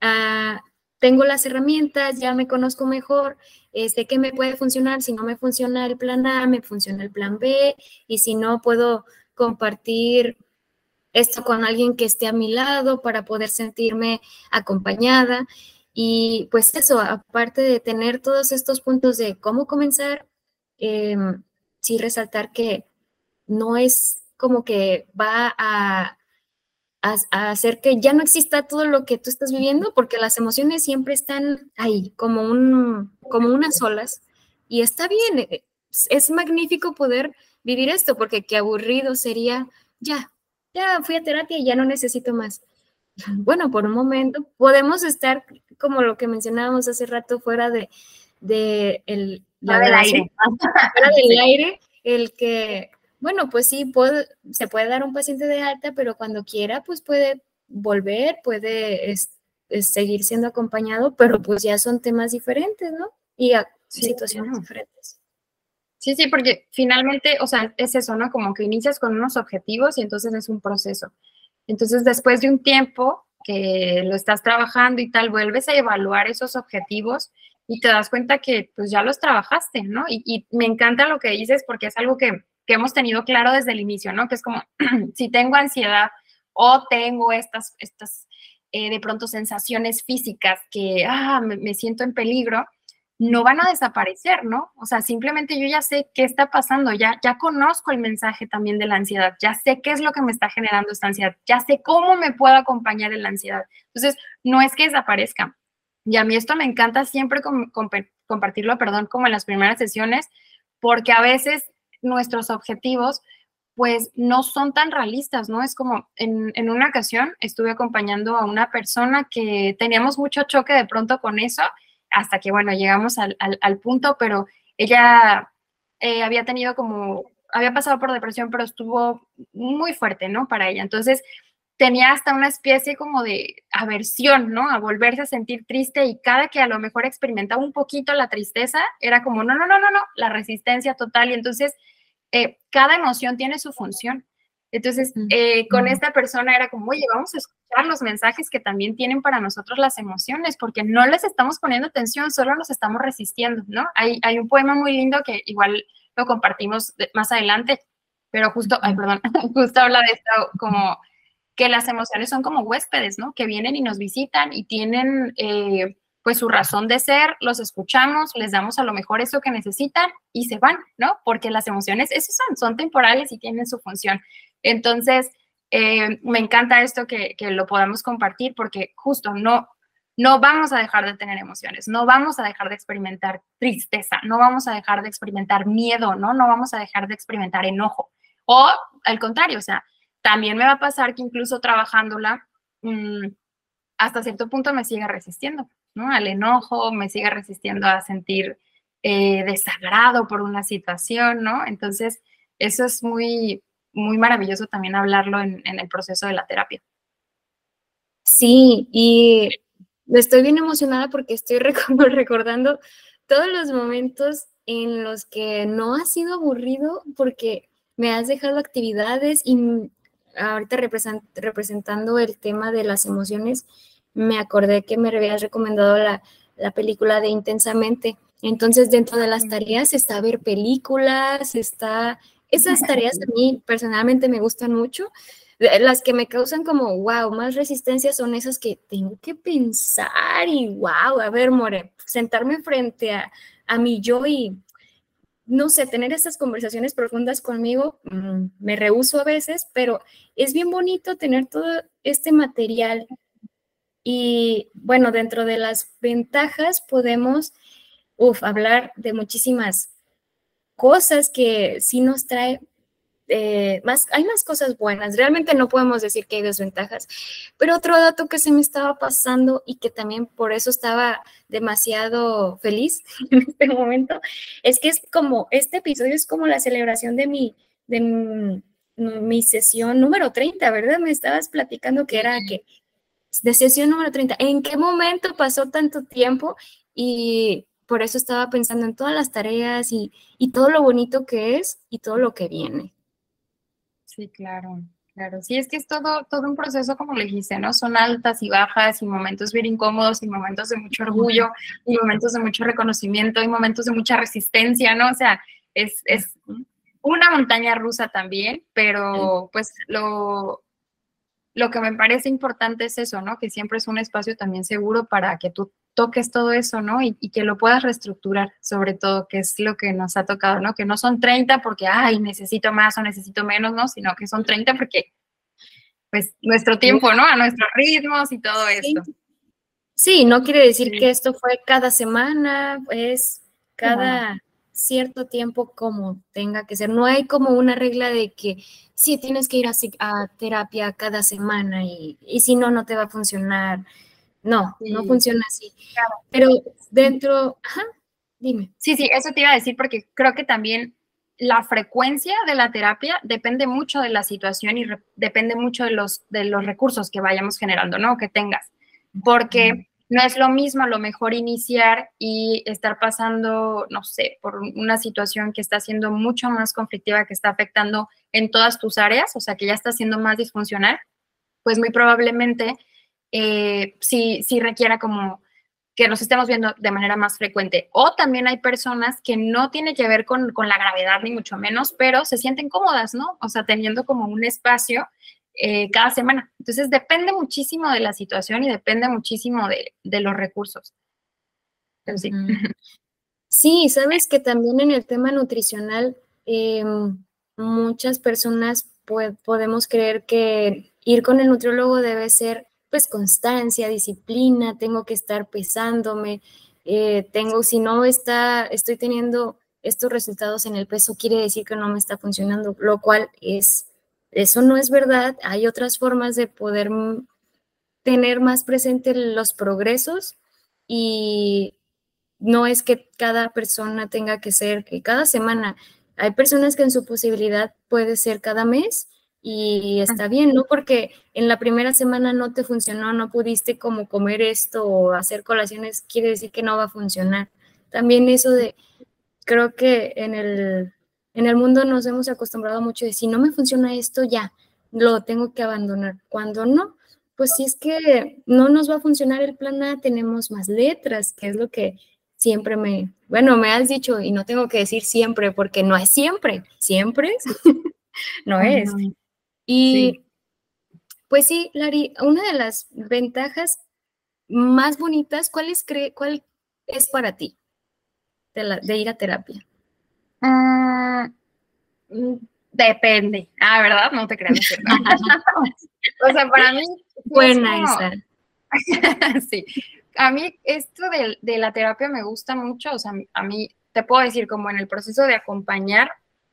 ah, tengo las herramientas, ya me conozco mejor, eh, sé que me puede funcionar, si no me funciona el plan A, me funciona el plan B, y si no, puedo compartir esto con alguien que esté a mi lado para poder sentirme acompañada. Y pues eso, aparte de tener todos estos puntos de cómo comenzar, em, sí resaltar que no es como que va a, a, hacer que ya no exista todo lo que tú estás viviendo, porque las emociones siempre están ahí, como, un, como unas olas, y está bien, es magnífico poder vivir esto, porque qué aburrido sería, ya, ya fui a terapia y ya no necesito más. [LAUGHS] Bueno, por un momento podemos estar como lo que mencionábamos hace rato fuera de, de el, la del aire. Fuera del [LAUGHS] aire, el que, bueno, pues sí, puede, se puede dar un paciente de alta, pero cuando quiera, pues puede volver, puede seguir siendo acompañado, pero pues ya son temas diferentes, ¿no? Y a situaciones diferentes. Sí, sí, porque finalmente, o sea, es eso, ¿no? Como que inicias con unos objetivos y entonces es un proceso. Entonces, después de un tiempo que lo estás trabajando y tal, vuelves a evaluar esos objetivos y te das cuenta que pues ya los trabajaste, ¿no? Y, me encanta lo que dices porque es algo que, hemos tenido claro desde el inicio, ¿no? Que es como, [CLEARS THROAT] si tengo ansiedad o tengo estas, estas eh, de pronto sensaciones físicas que, ah, me siento en peligro, no van a desaparecer, ¿no? O sea, simplemente yo ya sé qué está pasando, ya, ya conozco el mensaje también de la ansiedad, ya sé qué es lo que me está generando esta ansiedad, ya sé cómo me puedo acompañar en la ansiedad. Entonces, no es que desaparezca. Y a mí esto me encanta siempre compartirlo, perdón, como en las primeras sesiones, porque a veces nuestros objetivos pues no son tan realistas, ¿no? Es como en, en, una ocasión estuve acompañando a una persona que teníamos mucho choque de pronto con eso hasta que, bueno, llegamos al, punto, pero ella eh, había tenido como, había pasado por depresión, pero estuvo muy fuerte, ¿no? Para ella. Entonces, tenía hasta una especie como de aversión, ¿no? A volverse a sentir triste y cada que a lo mejor experimentaba un poquito la tristeza, era como, no, no, no, no, no, la resistencia total. Y entonces, eh, cada emoción tiene su función. Entonces, eh, con esta persona era como, oye, vamos a escuchar los mensajes que también tienen para nosotros las emociones, porque no les estamos poniendo atención, solo nos estamos resistiendo, ¿no? Hay, hay un poema muy lindo que igual lo compartimos más adelante, pero justo, ay, perdón, [LAUGHS] justo habla de esto como que las emociones son como huéspedes, ¿no? Que vienen y nos visitan y tienen... Eh, pues su razón de ser, los escuchamos, les damos a lo mejor eso que necesitan y se van, ¿no? Porque las emociones, esos son, son temporales y tienen su función. Entonces, eh, me encanta esto que, lo podamos compartir porque justo no, no vamos a dejar de tener emociones, no vamos a dejar de experimentar tristeza, no vamos a dejar de experimentar miedo, ¿no? No vamos a dejar de experimentar enojo. O al contrario, o sea, también me va a pasar que incluso trabajándola, mm, hasta cierto punto me siga resistiendo, ¿no? Al enojo, me siga resistiendo a sentir eh, desagrado por una situación, ¿no? Entonces, eso es muy, muy maravilloso también hablarlo en, el proceso de la terapia. Sí, y estoy bien emocionada porque estoy [LAUGHS] recordando todos los momentos en los que no ha sido aburrido porque me has dejado actividades y ahorita representando el tema de las emociones, me acordé que me habías recomendado la, la película de Intensamente. Entonces, dentro de las tareas está ver películas, está esas tareas a mí personalmente me gustan mucho. Las que me causan como, wow, más resistencia son esas que tengo que pensar y, wow, a ver, More, sentarme frente a, a mi yo y, no sé, tener estas conversaciones profundas conmigo, mm, me rehuso a veces, pero es bien bonito tener todo este material. Y bueno, dentro de las ventajas podemos, uf, hablar de muchísimas cosas que sí nos trae eh, más, hay más cosas buenas. Realmente no podemos decir que hay desventajas. Pero otro dato que se me estaba pasando y que también por eso estaba demasiado feliz [LAUGHS] en este momento, es que es como, este episodio es como la celebración de mi, de mi, mi sesión número 30, ¿verdad? Me estabas platicando que era que de sesión número 30. ¿En qué momento pasó tanto tiempo? Y por eso estaba pensando en todas las tareas y, todo lo bonito que es y todo lo que viene. Sí, claro, claro. Sí, es que es todo, todo un proceso, como le dijiste, ¿no? Son altas y bajas y momentos bien incómodos y momentos de mucho orgullo y momentos de mucho reconocimiento y momentos de mucha resistencia, ¿no? O sea, es, es una montaña rusa también, pero pues lo, lo que me parece importante es eso, ¿no? Que siempre es un espacio también seguro para que tú toques todo eso, ¿no? Y, que lo puedas reestructurar, sobre todo, que es lo que nos ha tocado, ¿no? Que no son 30 porque, ay, necesito más o necesito menos, ¿no? Sino que son 30 porque, pues, nuestro tiempo, ¿no? A nuestros ritmos y todo esto. Sí, no quiere decir que esto fue cada semana, es cada cierto tiempo como tenga que ser. No hay como una regla de que sí tienes que ir a, terapia cada semana y, si no, no te va a funcionar. No, no funciona así. Pero dentro, ajá, dime. Sí, sí, eso te iba a decir porque creo que también la frecuencia de la terapia depende mucho de la situación y depende mucho de los, de los recursos que vayamos generando, ¿no? Que tengas. Porque no es lo mismo a lo mejor iniciar y estar pasando, no sé, por una situación que está siendo mucho más conflictiva, que está afectando en todas tus áreas, o sea, que ya está siendo más disfuncional, pues muy probablemente eh, sí, sí requiera como que nos estemos viendo de manera más frecuente. O también hay personas que no tiene que ver con, la gravedad, ni mucho menos, pero se sienten cómodas, ¿no? O sea, teniendo como un espacio eh, cada semana. Entonces, depende muchísimo de la situación y depende muchísimo de, los recursos. sí. [LAUGHS] sí. sabes que también en el tema nutricional, em, muchas personas podemos creer que ir con el nutriólogo debe ser pues constancia, disciplina, tengo que estar pesándome, eh, tengo, si no está, estoy teniendo estos resultados en el peso, quiere decir que no me está funcionando, lo cual es, eso no es verdad, hay otras formas de poder tener más presente los progresos y no es que cada persona tenga que ser, que cada semana, hay personas que en su posibilidad puede ser cada mes y está bien, ¿no? Porque en la primera semana no te funcionó, no pudiste como comer esto o hacer colaciones, quiere decir que no va a funcionar. También eso de, creo que en el, en el mundo nos hemos acostumbrado mucho de si no me funciona esto, ya, lo tengo que abandonar. Cuando no, pues si es que no nos va a funcionar el plan A, tenemos más letras, que es lo que siempre me, bueno, me has dicho y no tengo que decir siempre porque no es siempre, siempre [LAUGHS] no es. Y pues sí, Lari, una de las ventajas más bonitas, ¿cuál es, cuál es para ti de, ir a terapia? Ah, mm, depende. Ah, ¿verdad? No te creas. [LAUGHS] o sea, para mí... Buena esa. [LAUGHS] sí. A mí esto de, de, la terapia me gusta mucho, o sea, a mí te puedo decir como en el proceso de acompañar,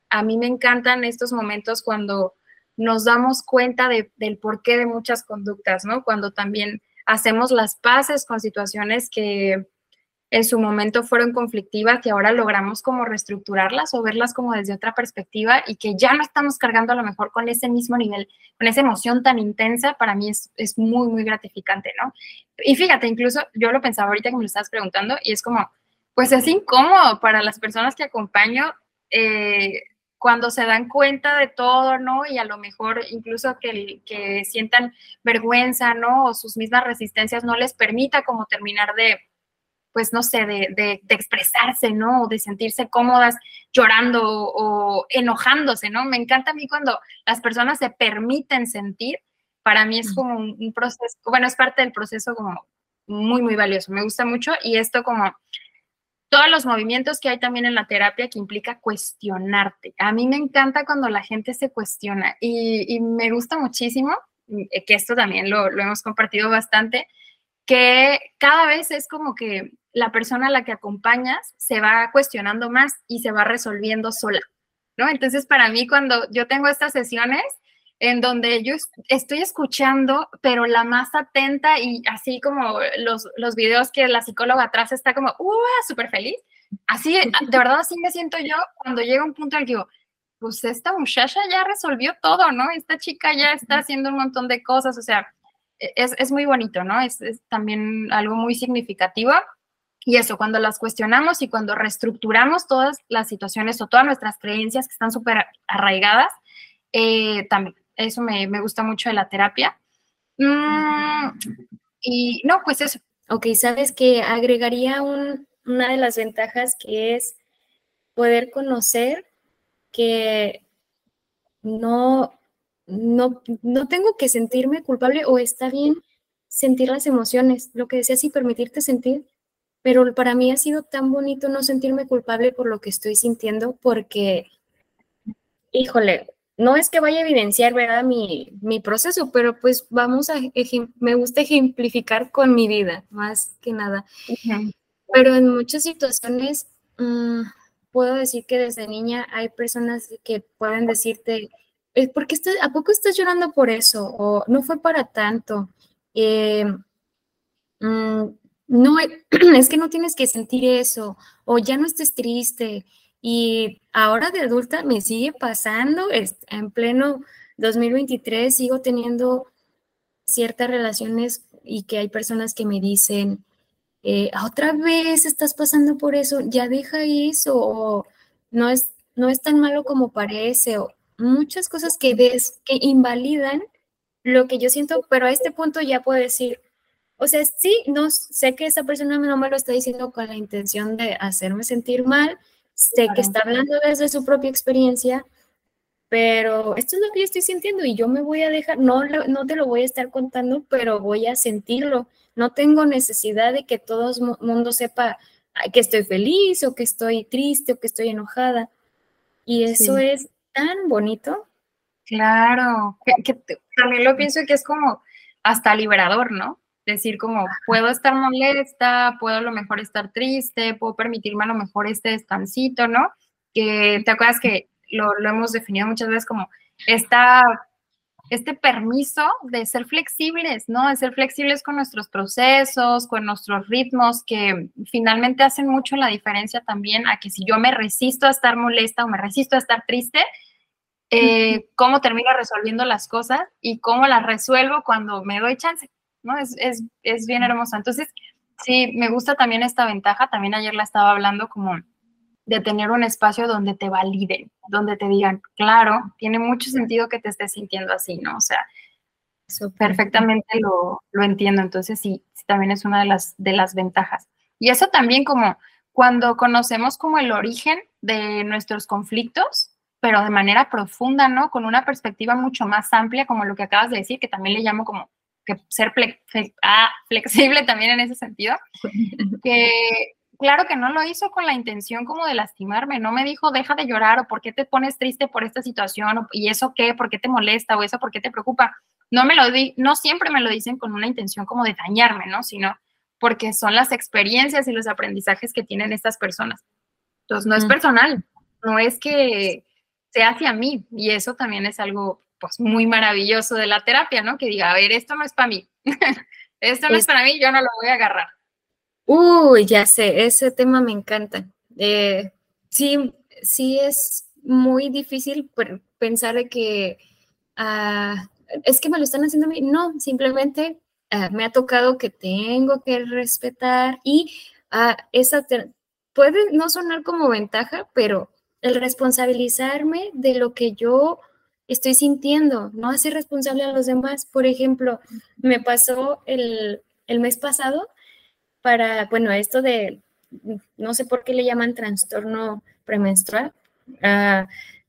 a mí me encantan estos momentos cuando nos damos cuenta del porqué de muchas conductas, ¿no? Cuando también hacemos las paces con situaciones que en su momento fueron conflictivas y ahora logramos como reestructurarlas o verlas como desde otra perspectiva y que ya no estamos cargando a lo mejor con ese mismo nivel, con esa emoción tan intensa, para mí es, es muy, muy gratificante, ¿no? Y fíjate, incluso yo lo pensaba ahorita que me lo estabas preguntando y es como, pues es incómodo para las personas que acompaño eh, cuando se dan cuenta de todo, ¿no? Y a lo mejor incluso que, que sientan vergüenza, ¿no? O sus mismas resistencias no les permita como terminar de, pues no sé, de, de, expresarse, ¿no? O de sentirse cómodas llorando o enojándose, ¿no? Me encanta a mí cuando las personas se permiten sentir, para mí es como un, un proceso, bueno, es parte del proceso como muy, muy valioso, me gusta mucho y esto como todos los movimientos que hay también en la terapia que implica cuestionarte. A mí me encanta cuando la gente se cuestiona y, me gusta muchísimo, eh, que esto también lo, hemos compartido bastante, que cada vez es como que la persona a la que acompañas se va cuestionando más y se va resolviendo sola, ¿no? Entonces, para mí, cuando yo tengo estas sesiones, en donde yo estoy escuchando, pero la más atenta y así como los, los videos que la psicóloga atrás está como, ¡uh! Súper feliz. Así, [LAUGHS] de verdad, así me siento yo cuando llega un punto en el que digo, pues esta muchacha ya resolvió todo, ¿no? Esta chica ya está haciendo un montón de cosas, o sea, e, es, es muy bonito, ¿no? Es, es, también algo muy significativo. Y eso, cuando las cuestionamos y cuando reestructuramos todas las situaciones o todas nuestras creencias que están súper arraigadas, eh, también eso me, gusta mucho de la terapia. Mm, y no, pues eso. Ok, sabes que agregaría una de las ventajas que es poder conocer que no, no, no tengo que sentirme culpable o está bien sentir las emociones, lo que decía, sí, permitirte sentir, pero para mí ha sido tan bonito no sentirme culpable por lo que estoy sintiendo porque, híjole, no es que vaya a evidenciar, ¿verdad? Mi, proceso, pero pues vamos a, me gusta ejemplificar con mi vida, más que nada. Pero en muchas situaciones, mm, puedo decir que desde niña hay personas que pueden decirte, eh, ¿por qué estás, ¿a poco estás llorando por eso? O no fue para tanto. Eh, no, [CLEARS THROAT] es que no tienes que sentir eso, o ya no estés triste. Y ahora de adulta me sigue pasando, en pleno 2023 sigo teniendo ciertas relaciones y que hay personas que me dicen, eh, otra vez estás pasando por eso, ya deja eso, o no es, no es tan malo como parece, o muchas cosas que ves que invalidan lo que yo siento, pero a este punto ya puedo decir, o sea, sí, no sé que esa persona no me lo está diciendo con la intención de hacerme sentir mal, sé que está hablando desde su propia experiencia, pero esto es lo que yo estoy sintiendo y yo me voy a dejar, no, no te lo voy a estar contando, pero voy a sentirlo. No tengo necesidad de que todo el mundo sepa que estoy feliz o que estoy triste o que estoy enojada. Y eso es tan bonito. Claro, que, también lo pienso que es como hasta liberador, ¿no? Decir como, puedo estar molesta, puedo a lo mejor estar triste, puedo permitirme a lo mejor este descansito, ¿no? Que te acuerdas que lo, hemos definido muchas veces como esta, este permiso de ser flexibles, ¿no? De ser flexibles con nuestros procesos, con nuestros ritmos, que finalmente hacen mucho la diferencia también a que si yo me resisto a estar molesta o me resisto a estar triste, eh, cómo termino resolviendo las cosas y cómo las resuelvo cuando me doy chance, ¿no? Es, es, es bien hermoso. Entonces, sí, me gusta también esta ventaja. También ayer la estaba hablando como de tener un espacio donde te validen, donde te digan, claro, tiene mucho sentido que te estés sintiendo así, ¿no? O sea, eso perfectamente lo, lo entiendo. Entonces, sí, sí, también es una de las, de las ventajas. Y eso también como cuando conocemos como el origen de nuestros conflictos, pero de manera profunda, ¿no? Con una perspectiva mucho más amplia, como lo que acabas de decir, que también le llamo como que ser ah, flexible [LAUGHS] también en ese sentido, que claro que no lo hizo con la intención como de lastimarme, no me dijo deja de llorar o por qué te pones triste por esta situación y eso qué, por qué te molesta o eso por qué te preocupa. No me lo di, no siempre me lo dicen con una intención como de dañarme, ¿no? Sino porque son las experiencias y los aprendizajes que tienen estas personas. Entonces, no es personal, no es que sea hacia mí y eso también es algo pues muy maravilloso de la terapia, ¿no? Que diga, a ver, esto no es para mí, [LAUGHS] esto no es para mí, yo no lo voy a agarrar. Uy, ya sé, ese tema me encanta. Eh, sí, sí es muy difícil pensar de que ah, es que me lo están haciendo a mí. No, simplemente ah, me ha tocado que tengo que respetar y uh, esa puede no sonar como ventaja, pero el responsabilizarme de lo que yo estoy sintiendo, no hacer responsable a los demás. Por ejemplo, me pasó el, el mes pasado para, bueno, esto de, no sé por qué le llaman trastorno premenstrual. Ah,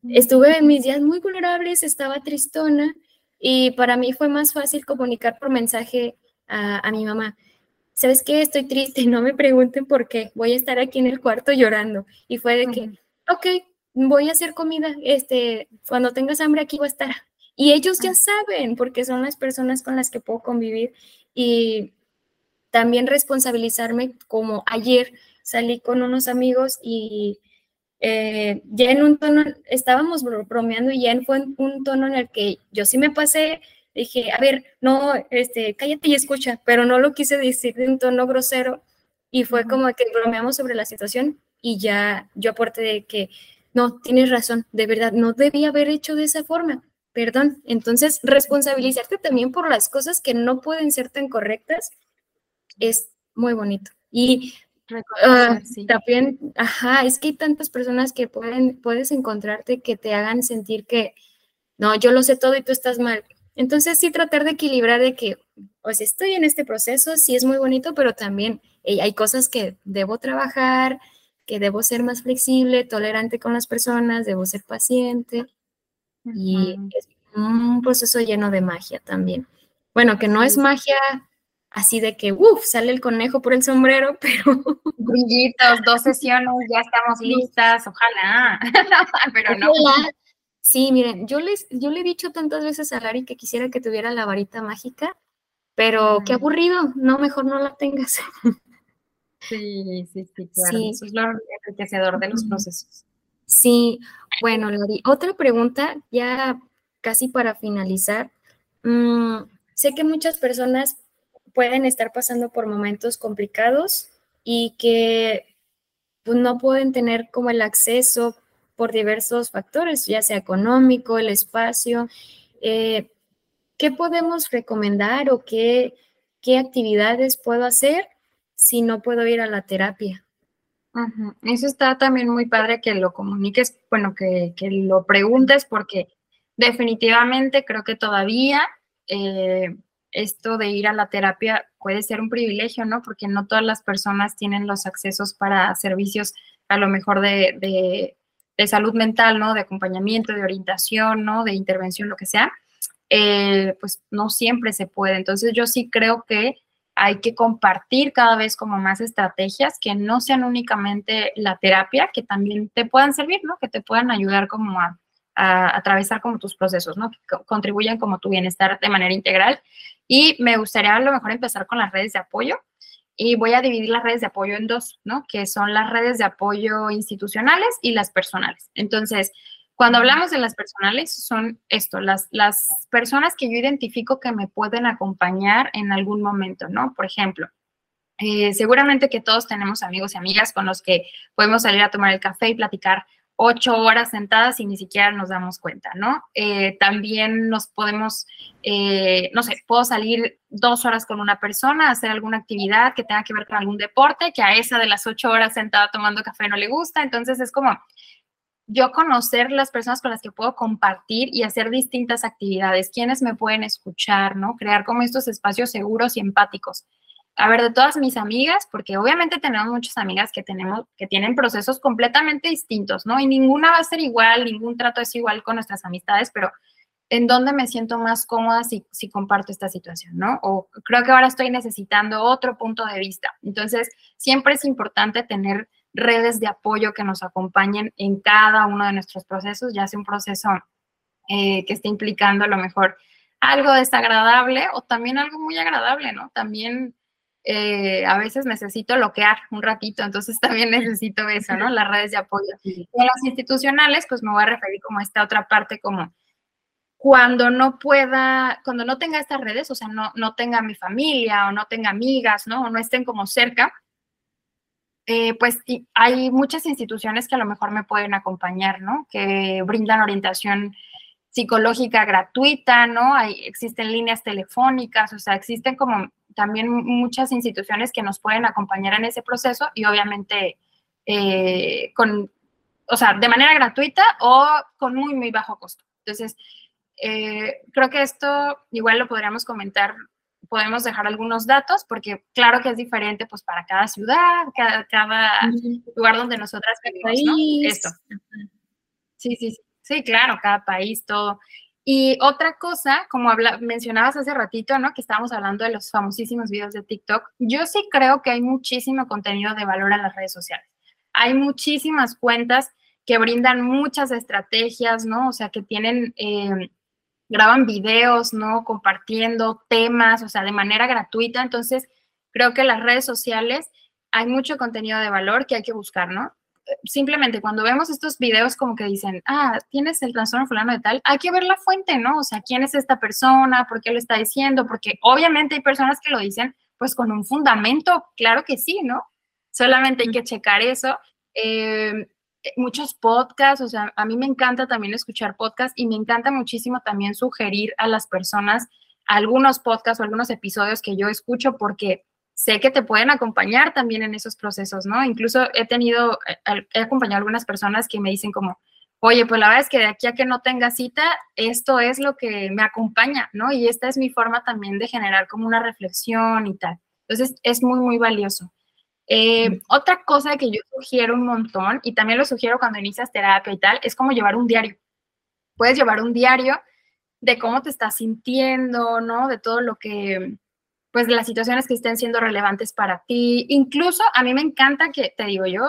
estuve en mis días muy vulnerables, estaba tristona y para mí fue más fácil comunicar por mensaje a, mi mamá. ¿Sabes qué? Estoy triste, [LAUGHS] no me pregunten por qué, voy a estar aquí en el cuarto llorando. Y fue de que, ok, voy a hacer comida, este, cuando tengas hambre aquí voy a estar. Y ellos ya ah. saben, porque son las personas con las que puedo convivir. Y también responsabilizarme, como ayer salí con unos amigos y eh, ya en un tono, estábamos bromeando y ya fue un tono en el que yo sí me pasé, dije, a ver, no, este, cállate y escucha, pero no lo quise decir de un tono grosero y fue como que bromeamos sobre la situación y ya yo aporté de que, no, tienes razón, de verdad, no debía haber hecho de esa forma, perdón. Entonces, responsabilizarte también por las cosas que no pueden ser tan correctas es muy bonito. Y ah, también, ajá, es que hay tantas personas que pueden, puedes encontrarte que te hagan sentir que, no, yo lo sé todo y tú estás mal. Entonces sí tratar de equilibrar de que, pues estoy en este proceso, sí es muy bonito, pero también hay cosas que debo trabajar, que debo ser más flexible, tolerante con las personas, debo ser paciente. Y es un proceso lleno de magia también. Bueno, que no es magia así de que, uff, sale el conejo por el sombrero, [LAUGHS] pero... Brillitos, dos [LAUGHS] sesiones, ya estamos listas, ojalá, [LAUGHS] pero no. Sí, miren, yo, les, yo le he dicho tantas veces a Lari que quisiera que tuviera la varita mágica, pero qué aburrido, no, mejor no la tengas. Sí, sí, sí, claro. Eso es lo enriquecedor de los procesos. Sí, bueno, Lari, otra pregunta, ya casi para finalizar. Mm, sé que muchas personas pueden estar pasando por momentos complicados y que pues no pueden tener como el acceso por diversos factores, ya sea económico, el espacio. Eh, ¿Qué podemos recomendar o qué, qué actividades puedo hacer si no puedo ir a la terapia? Eso está también muy padre que lo comuniques, bueno, que, que lo preguntes porque definitivamente creo que todavía eh, esto de ir a la terapia puede ser un privilegio, ¿no? Porque no todas las personas tienen los accesos para servicios a lo mejor de, salud mental, ¿no? De acompañamiento, de orientación, ¿no? De intervención, lo que sea. Eh, pues no siempre se puede. Entonces yo sí creo que hay que compartir cada vez como más estrategias que no sean únicamente la terapia, que también te puedan servir, ¿no? Que te puedan ayudar como a, atravesar como tus procesos, ¿no? Que contribuyan como tu bienestar de manera integral. Y me gustaría a lo mejor empezar con las redes de apoyo. Y voy a dividir las redes de apoyo en dos, ¿no? Que son las redes de apoyo institucionales y las personales. Entonces, cuando hablamos de las personales, son esto, las, las personas que yo identifico que me pueden acompañar en algún momento, ¿no? Por ejemplo, eh, seguramente que todos tenemos amigos y amigas con los que podemos salir a tomar el café y platicar ocho horas sentadas y ni siquiera nos damos cuenta, ¿no? Eh, también nos podemos, eh, no sé, puedo salir dos horas con una persona, hacer alguna actividad que tenga que ver con algún deporte, que a esa de las ocho horas sentada tomando café no le gusta, entonces es como yo conocer las personas con las que puedo compartir y hacer distintas actividades, quienes me pueden escuchar, ¿no? Crear como estos espacios seguros y empáticos a ver, de todas mis amigas, porque obviamente tenemos muchas amigas que tenemos, que tienen procesos completamente distintos, ¿no? Y ninguna va a ser igual, ningún trato es igual con nuestras amistades, pero ¿en dónde me siento más cómoda si, si comparto esta situación, ¿no? O creo que ahora estoy necesitando otro punto de vista. Entonces, siempre es importante tener redes de apoyo que nos acompañen en cada uno de nuestros procesos, ya sea un proceso eh, que esté implicando a lo mejor algo desagradable o también algo muy agradable, ¿no? También eh, a veces necesito bloquear un ratito, entonces [LAUGHS] también necesito eso, ¿no? Las redes de apoyo. Y en las institucionales, pues me voy a referir como a esta otra parte, como cuando no pueda, cuando no tenga estas redes, o sea, no, no tenga mi familia o no tenga amigas, ¿no? O no estén como cerca, eh, pues hay muchas instituciones que a lo mejor me pueden acompañar, ¿no? Que brindan orientación psicológica gratuita, ¿no? Hay, existen líneas telefónicas, o sea, existen como también muchas instituciones que nos pueden acompañar en ese proceso y obviamente eh, con, o sea, de manera gratuita o con muy, muy bajo costo. Entonces, eh, creo que esto igual lo podríamos comentar, podemos dejar algunos datos porque claro que es diferente pues para cada ciudad, cada, cada lugar donde nosotras vivimos, ¿no? Esto. Sí, sí, sí, sí, claro, cada país, todo. Y otra cosa, como mencionabas hace ratito, ¿no? Que estábamos hablando de los famosísimos videos de TikTok. Yo sí creo que hay muchísimo contenido de valor en las redes sociales. Hay muchísimas cuentas que brindan muchas estrategias, ¿no? O sea, que tienen, eh, graban videos, ¿no? Compartiendo temas, o sea, de manera gratuita. Entonces, creo que las redes sociales hay mucho contenido de valor que hay que buscar, ¿no? simplemente cuando vemos estos videos como que dicen, ah, tienes el trastorno fulano de tal, hay que ver la fuente, ¿no? O sea, ¿quién es esta persona? ¿Por qué lo está diciendo? Porque obviamente hay personas que lo dicen pues con un fundamento, claro que sí, ¿no? Solamente hay que checar eso. Em, muchos podcasts, o sea, a mí me encanta también escuchar podcasts y me encanta muchísimo también sugerir a las personas algunos podcasts o algunos episodios que yo escucho porque sé que te pueden acompañar también en esos procesos, ¿no? Incluso he tenido, eh, he acompañado a algunas personas que me dicen como, oye, pues la verdad es que de aquí a que no tenga cita, esto es lo que me acompaña, ¿no? Y esta es mi forma también de generar como una reflexión y tal. Entonces, es muy, muy valioso. Eh, otra cosa que yo sugiero un montón, y también lo sugiero cuando inicias terapia y tal, es como llevar un diario. Puedes llevar un diario de cómo te estás sintiendo, ¿no? De todo lo que, pues las situaciones que estén siendo relevantes para ti. Incluso a mí me encanta que, te digo yo,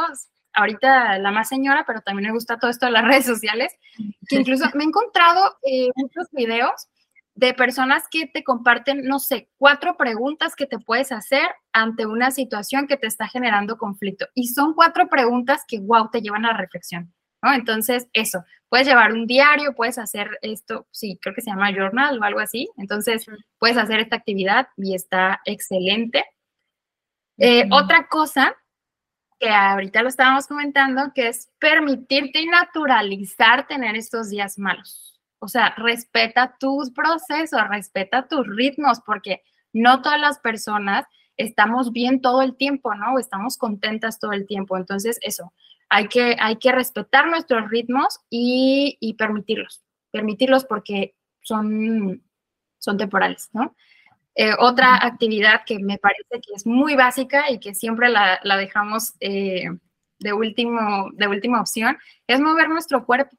ahorita la más señora, pero también me gusta todo esto de las [LAUGHS] redes sociales, que incluso me he encontrado eh, muchos videos de personas que te comparten, no sé, cuatro preguntas que te puedes hacer ante una situación que te está generando conflicto. Y son cuatro preguntas que, wow, te llevan a la reflexión. Entonces, eso, puedes llevar un diario, puedes hacer esto, sí, creo que se llama journal o algo así. Entonces, puedes hacer esta actividad y está excelente. Eh, otra cosa que ahorita lo estábamos comentando, que es permitirte y naturalizar tener estos días malos. O sea, respeta tus procesos, respeta tus ritmos, porque no todas las personas estamos bien todo el tiempo, ¿no? O estamos contentas todo el tiempo. Entonces, eso, hay que, hay que respetar nuestros ritmos y, y permitirlos, permitirlos porque son, son temporales, ¿no? Eh, otra actividad que me parece que es muy básica y que siempre la, la dejamos eh, de, último, de última opción es mover nuestro cuerpo.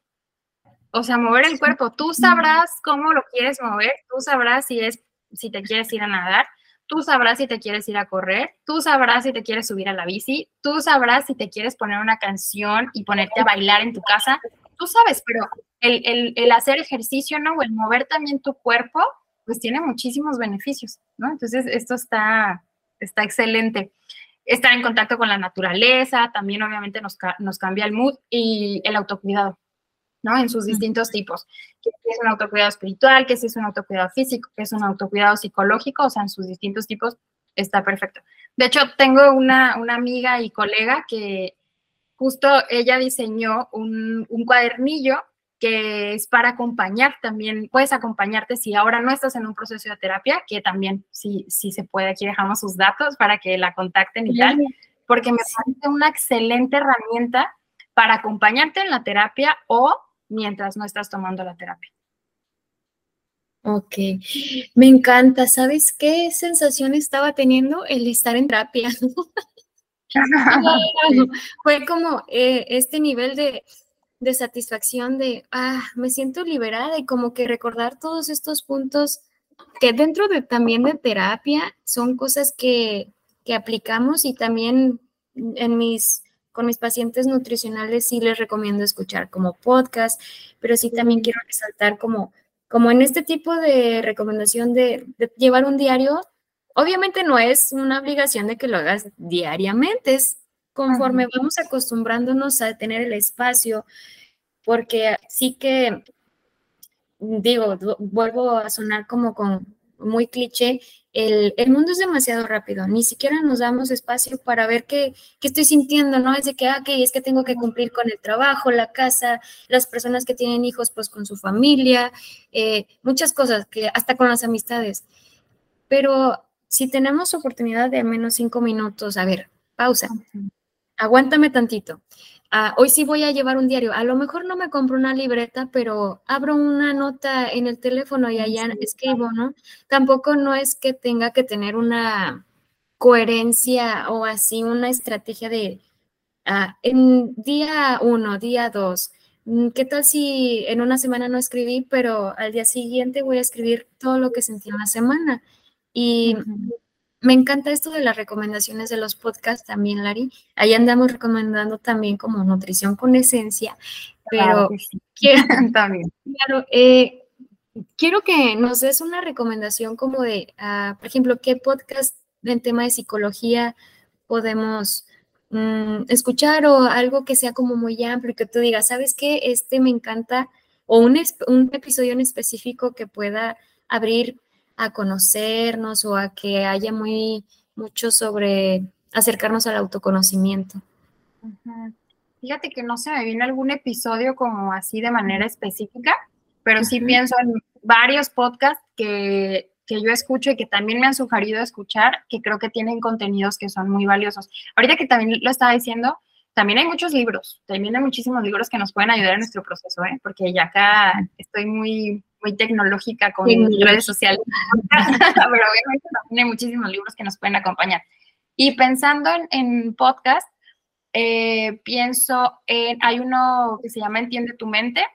O sea, mover el cuerpo. Tú sabrás cómo lo quieres mover, tú sabrás si, es, si te quieres ir a nadar, tú sabrás si te quieres ir a correr, tú sabrás si te quieres subir a la bici, tú sabrás si te quieres poner una canción y ponerte a bailar en tu casa. Tú sabes, pero el, el, el hacer ejercicio, ¿no? O el mover también tu cuerpo pues tiene muchísimos beneficios, ¿no? Entonces, esto está, está excelente. Estar en contacto con la naturaleza, también obviamente nos, nos cambia el mood y el autocuidado, ¿no? En sus distintos tipos. ¿Qué es un autocuidado espiritual? ¿Qué es un autocuidado físico? ¿Qué es un autocuidado psicológico? O sea, en sus distintos tipos está perfecto. De hecho, tengo una, una amiga y colega que justo ella diseñó un, un cuadernillo que es para acompañar también, puedes acompañarte si ahora no estás en un proceso de terapia, que también sí, sí se puede, aquí dejamos sus datos para que la contacten y tal, porque me parece una excelente herramienta para acompañarte en la terapia o mientras no estás tomando la terapia. Ok, me encanta. ¿Sabes qué sensación estaba teniendo el estar en terapia? [LAUGHS] [LAUGHS] Fue como eh, este nivel de, de satisfacción de, ah, me siento liberada y como que recordar todos estos puntos que dentro de también de terapia son cosas que, que aplicamos y también en mis, con mis pacientes nutricionales sí les recomiendo escuchar como podcast, pero sí también quiero resaltar como, como en este tipo de recomendación de, de llevar un diario, obviamente no es una obligación de que lo hagas diariamente, es conforme vamos acostumbrándonos a tener el espacio, porque sí que, digo, vuelvo a sonar como con muy cliché, el, mundo es demasiado rápido, ni siquiera nos damos espacio para ver qué, estoy sintiendo, ¿no? Es de que, ah, es que tengo que cumplir con el trabajo, la casa, las personas que tienen hijos, pues con su familia, eh, muchas cosas, que hasta con las amistades. Pero si tenemos oportunidad de al menos cinco minutos, a ver, pausa, aguántame tantito. Ah, hoy sí voy a llevar un diario. A lo mejor no me compro una libreta, pero abro una nota en el teléfono y allá escribo, ¿no? Tampoco no es que tenga que tener una coherencia o así una estrategia de ah, en día uno, día dos. Mm, ¿Qué tal si en una semana no escribí, pero al día siguiente voy a escribir todo lo que sentí en la semana? Y me encanta esto de las recomendaciones de los podcasts también, Lari. Ahí andamos recomendando también como nutrición con esencia, pero [LAUGHS] quiero, [LAUGHS] también. Claro, eh, quiero que nos des una recomendación como de, ah, por ejemplo, qué podcast en tema de psicología podemos mm, escuchar o algo que sea como muy amplio, que tú digas, ¿sabes qué? Este me encanta, o un, un episodio en específico que pueda abrir a conocernos o a que haya muy mucho sobre acercarnos al autoconocimiento. Fíjate que no se me viene algún episodio como así de manera específica, pero sí pienso en varios podcasts que, que, yo escucho y que también me han sugerido escuchar, que creo que tienen contenidos que son muy valiosos. Ahorita que también lo estaba diciendo, también hay muchos libros, también hay muchísimos libros que nos pueden ayudar en nuestro proceso, ¿eh? porque ya acá estoy muy muy tecnológica con redes sociales, [LAUGHS] pero obviamente también hay muchísimos libros que nos pueden acompañar. Y pensando en, podcast, eh, pienso en, hay uno que se llama Entiende tu mente,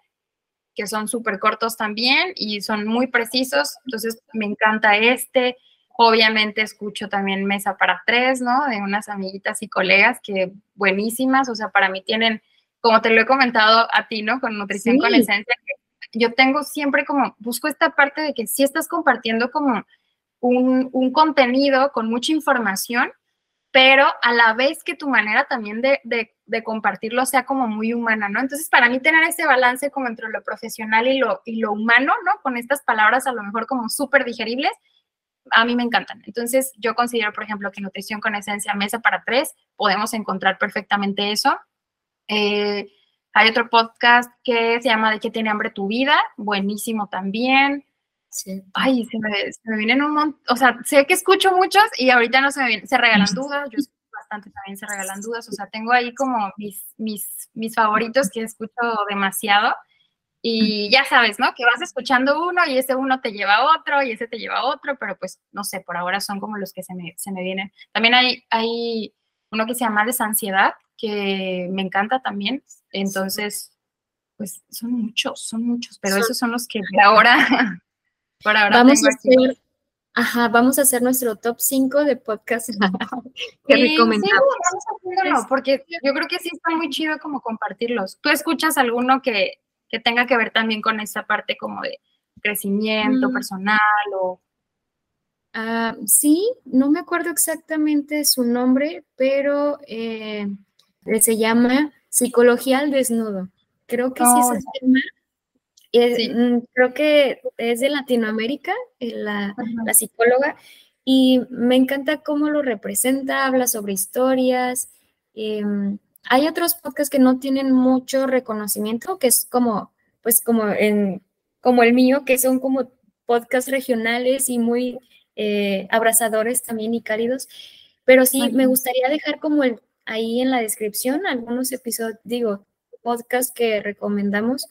que son súper cortos también y son muy precisos, entonces me encanta este. Obviamente escucho también Mesa para Tres, ¿no? De unas amiguitas y colegas que buenísimas, o sea, para mí tienen, como te lo he comentado a ti, ¿no? Con Nutrición con Esencia, que yo tengo siempre como, busco esta parte de que si estás compartiendo como un, contenido con mucha información, pero a la vez que tu manera también de, de, compartirlo sea como muy humana, ¿no? Entonces, para mí tener ese balance como entre lo profesional y lo, y lo humano, ¿no? Con estas palabras a lo mejor como súper digeribles, a mí me encantan. Entonces, yo considero, por ejemplo, que Nutrición con Esencia, Mesa para Tres, podemos encontrar perfectamente eso. Eh, hay otro podcast que se llama De qué tiene hambre tu vida, buenísimo también. Sí. Ay, se me, se me vienen un montón, o sea, sé que escucho muchos y ahorita no se me vienen, se regalan [LAUGHS] dudas, yo escucho bastante también se regalan dudas, o sea, tengo ahí como mis, mis, mis favoritos que escucho demasiado y ya sabes, ¿no? Que vas escuchando uno y ese uno te lleva a otro y ese te lleva a otro, pero pues no sé, por ahora son como los que se me, se me vienen. También hay, hay uno que se llama Desansiedad, que me encanta también. Entonces, pues son muchos, son muchos, pero esos son los que [LAUGHS] ahora, [LAUGHS] por ahora vamos a hacer, Ajá, vamos a hacer nuestro top 5 de podcast [LAUGHS] que recomendamos. Sí, vamos porque yo creo que sí está muy chido como compartirlos. ¿Tú escuchas alguno que, que tenga que ver también con esa parte como de crecimiento mm. personal o... Ah, sí, no me acuerdo exactamente su nombre, pero eh, se llama Psicología al Desnudo. Creo que sí es oh, el tema. Mm, creo que es de Latinoamérica, eh, la, la, psicóloga, y me encanta cómo lo representa, habla sobre historias. Em, hay otros podcasts que no tienen mucho reconocimiento, que es como, pues como en, como el mío, que son como podcasts regionales y muy eh, abrazadores también y cálidos. Pero sí, me gustaría dejar como el, ahí en la descripción algunos episodios, digo, podcasts que recomendamos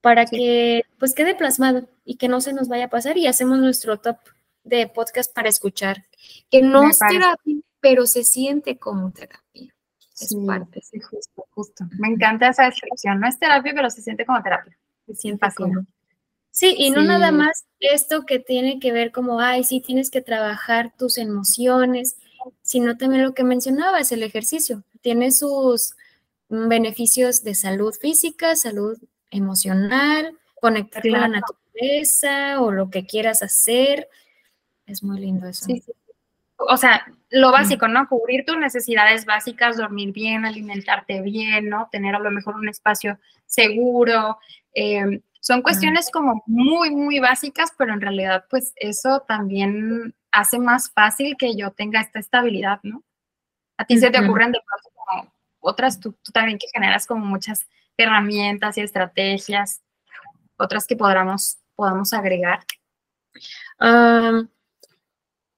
para que pues quede plasmado y que no se nos vaya a pasar y hacemos nuestro top de podcast para escuchar, que no es terapia, pero se siente como terapia es parte. Sí, justo, justo. Me encanta esa descripción. No es terapia, pero se siente como terapia. Se siente como. Sí, y no nada más esto que tiene que ver como, ay, sí, tienes que trabajar tus emociones, sino también lo que mencionabas, el ejercicio. Tiene sus beneficios de salud física, salud emocional, conectar con la naturaleza o lo que quieras hacer. Es muy lindo eso. Sí, sí o sea, lo básico, ¿no? Cubrir tus necesidades básicas, dormir bien, alimentarte bien, ¿no? Tener a lo mejor un espacio seguro. Eh, son cuestiones como muy, muy básicas, pero en realidad, pues eso también hace más fácil que yo tenga esta estabilidad, ¿no? A ti se te ocurren de pronto como otras, tú, también que generas como muchas herramientas y estrategias, otras que podamos, podamos agregar.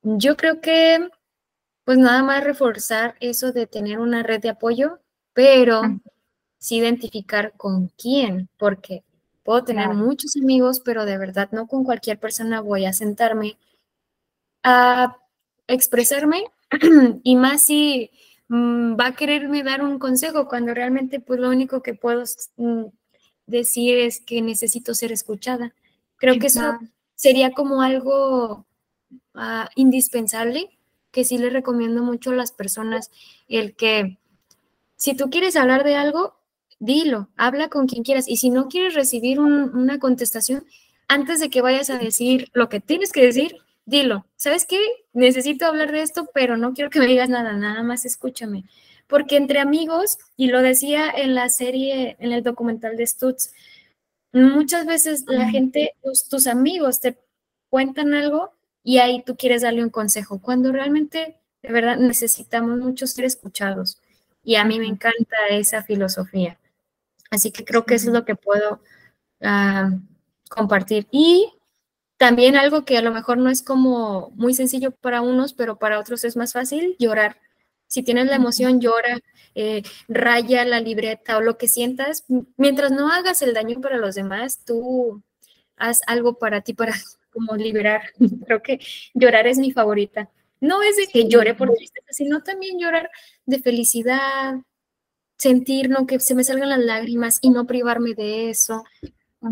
Yo creo que, pues nada más reforzar eso de tener una red de apoyo, pero sí identificar con quién, porque puedo tener muchos amigos, pero de verdad no con cualquier persona voy a sentarme a expresarme [CLEARS THROAT] y más si mm, va a quererme dar un consejo cuando realmente pues lo único que puedo mm, decir es que necesito ser escuchada. Creo que eso sería como algo Ah, indispensable que sí le recomiendo mucho a las personas el que si tú quieres hablar de algo, dilo, habla con quien quieras y si no quieres recibir una contestación, antes de que vayas a decir lo que tienes que decir, dilo, ¿sabes qué? Necesito hablar de esto, pero no quiero que me digas nada, nada más escúchame. Porque entre amigos, y lo decía en la serie, en el documental de Stutz, muchas veces la gente, tus amigos te cuentan algo y ahí tú quieres darle un consejo, cuando realmente de verdad necesitamos mucho ser escuchados. Y a mí me encanta esa filosofía. Así que creo que eso es lo que puedo ah, compartir. Y también algo que a lo mejor no es como muy sencillo para unos, pero para otros es más fácil, llorar. Si tienes la emoción, llora, eh, raya la libreta o lo que sientas. Mientras no hagas el daño para los demás, tú haz algo para ti, para [LAUGHS] como liberar. [LAUGHS] Creo que llorar es mi favorita. No es de que llore por tristeza, sino también llorar de felicidad, sentir, ¿no? Que se me salgan las lágrimas y no privarme de eso.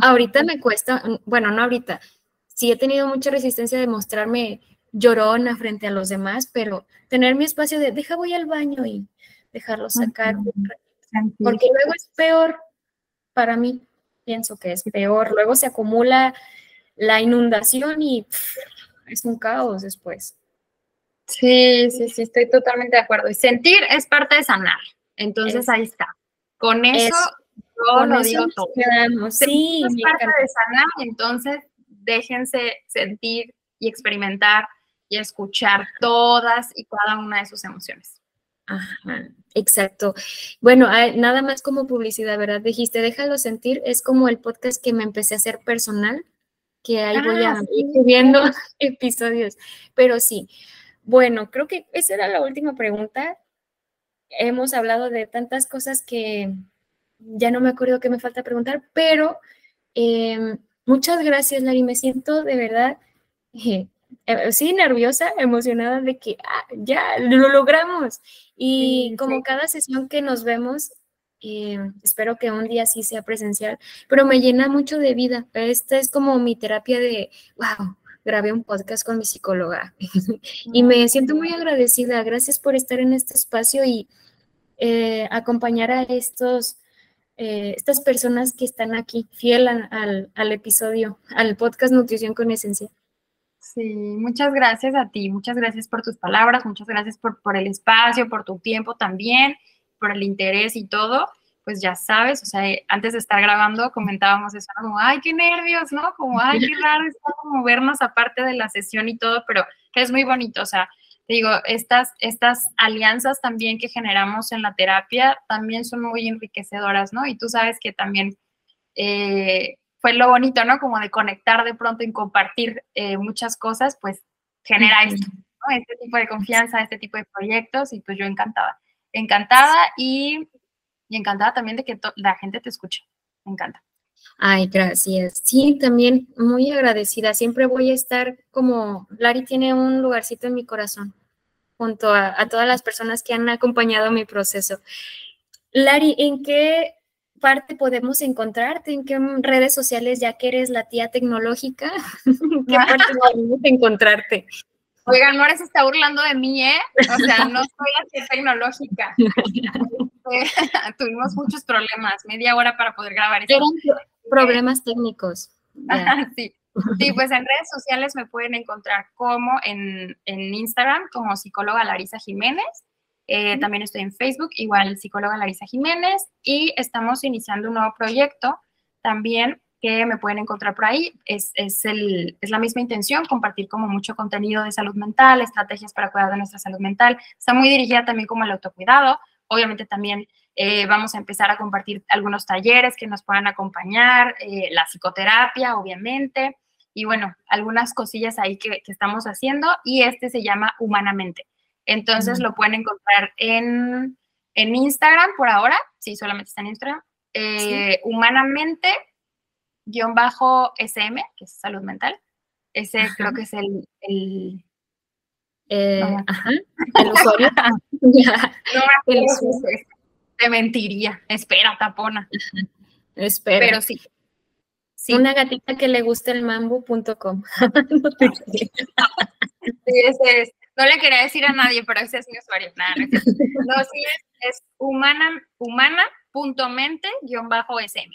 Ahorita me cuesta, bueno, no ahorita, sí he tenido mucha resistencia de mostrarme llorona frente a los demás, pero tener mi espacio de deja voy al baño y dejarlo sacar. Porque luego es peor para mí, pienso que es peor. Luego se acumula la inundación y es un caos después. Sí, sí, sí, estoy totalmente de acuerdo. Y sentir es parte de sanar. Entonces ahí está. Con eso, yo lo digo todo. Sí, es parte de sanar, entonces déjense sentir, y experimentar y escuchar todas y cada una de sus emociones. Ajá, exacto. Bueno, nada más como publicidad, ¿verdad? Dijiste, déjalo sentir, es como el podcast que me empecé a hacer personal, que ahí voy a ah, ir subiendo [LAUGHS] episodios. Pero sí, bueno, creo que esa era la última pregunta. Hemos hablado de tantas cosas que ya no me acuerdo qué me falta preguntar, pero em, muchas gracias, Lari. Me siento de verdad eh, eh, sí, nerviosa, emocionada de que ah, ya lo logramos. Y como cada sesión que nos vemos, eh, espero que un día sí sea presencial, pero me llena mucho de vida. Esta es como mi terapia de, wow, grabé un podcast con mi psicóloga [LAUGHS] y me siento muy agradecida. Gracias por estar en este espacio y eh, acompañar a estos, estas personas que están aquí, fiel al, al episodio, al podcast Nutrición con Esencia. Sí, muchas gracias a ti, muchas gracias por tus palabras, muchas gracias por, por el espacio, por tu tiempo también, por el interés y todo. Pues ya sabes, o sea, antes de estar grabando comentábamos eso, como, ay, qué nervios, ¿no? Como, ay, qué raro está como vernos aparte de la sesión y todo, pero es muy bonito, o sea, te digo, estas, estas alianzas también que generamos en la terapia también son muy enriquecedoras, ¿no? Y tú sabes que también eh, fue lo bonito, ¿no? Como de conectar de pronto y compartir eh, muchas cosas, pues genera esto, ¿no? Este tipo de confianza, este tipo de proyectos y pues yo encantada, encantada y, encantada también de que la gente te escuche, me encanta. Ay, gracias. Sí, también muy agradecida. Siempre voy a estar como, Lari tiene un lugarcito en mi corazón, junto a, a todas las personas que han acompañado mi proceso. Lari, ¿en qué parte podemos encontrarte? ¿En qué redes sociales, ya que eres la tía tecnológica? [LAUGHS] ¿En qué [LAUGHS] parte podemos encontrarte? Oigan, Mora se está burlando de mí, ¿eh? O sea, no soy la tía tecnológica. Este, [LAUGHS] tuvimos muchos problemas, media hora para poder grabar esto. Eran problemas técnicos. sí. Sí, pues en redes sociales me pueden encontrar como en, en Instagram, como psicóloga Larisa Jiménez, eh, también estoy en Facebook, igual psicóloga Larisa Jiménez, y estamos iniciando un nuevo proyecto también que me pueden encontrar por ahí. Es, es, el, es la misma intención, compartir como mucho contenido de salud mental, estrategias para cuidar de nuestra salud mental. Está muy dirigida también como al autocuidado. Obviamente también eh, vamos a empezar a compartir algunos talleres que nos puedan acompañar, eh, la psicoterapia, obviamente, y bueno, algunas cosillas ahí que, que estamos haciendo. Y este se llama Humanamente. Entonces lo pueden encontrar en, Instagram por ahora, sí, solamente está en Instagram, eh, humanamente guion bajo SM, que es salud mental. Ese creo que es el, el eh, ajá, el usuario. [LAUGHS] no, [LAUGHS] te mentiría. Espera, tapona. Espera. Pero sí. sí. Una gatita que le guste el mambo.com. [LAUGHS] no sí, ese es. No le quería decir a nadie, pero ese es mi usuario. Nada, no, sí es, es humana, humana.mente-sm.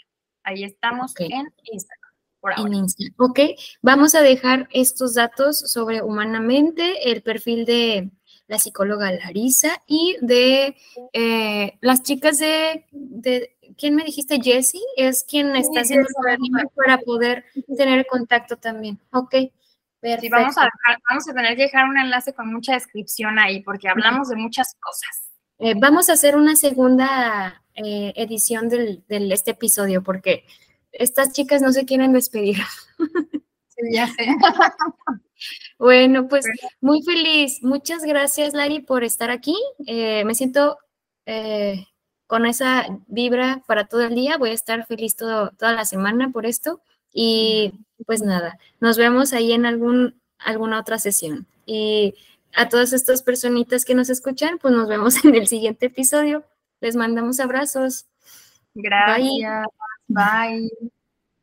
Ahí estamos en Instagram. Por ahora. En Instagram. Ok, vamos a dejar estos datos sobre Humanamente, el perfil de la psicóloga Larisa y de eh, las chicas de, de, ¿quién me dijiste? Jessie, es quien está haciendo el para poder tener contacto también. Ok. Sí, vamos a, vamos a tener que dejar un enlace con mucha descripción ahí, porque hablamos de muchas cosas. Eh, vamos a hacer una segunda eh, edición del, este episodio, porque estas chicas no se quieren despedir. [LAUGHS] Sí, ya sé. [LAUGHS] bueno, pues muy feliz. Muchas gracias, Lari, por estar aquí. Eh, me siento con esa vibra para todo el día. Voy a estar feliz todo, toda la semana por esto. Y pues nada, nos vemos ahí en algún, alguna otra sesión. Y a todas estas personitas que nos escuchan, pues nos vemos [LAUGHS] en el siguiente episodio. Les mandamos abrazos. Gracias. Bye.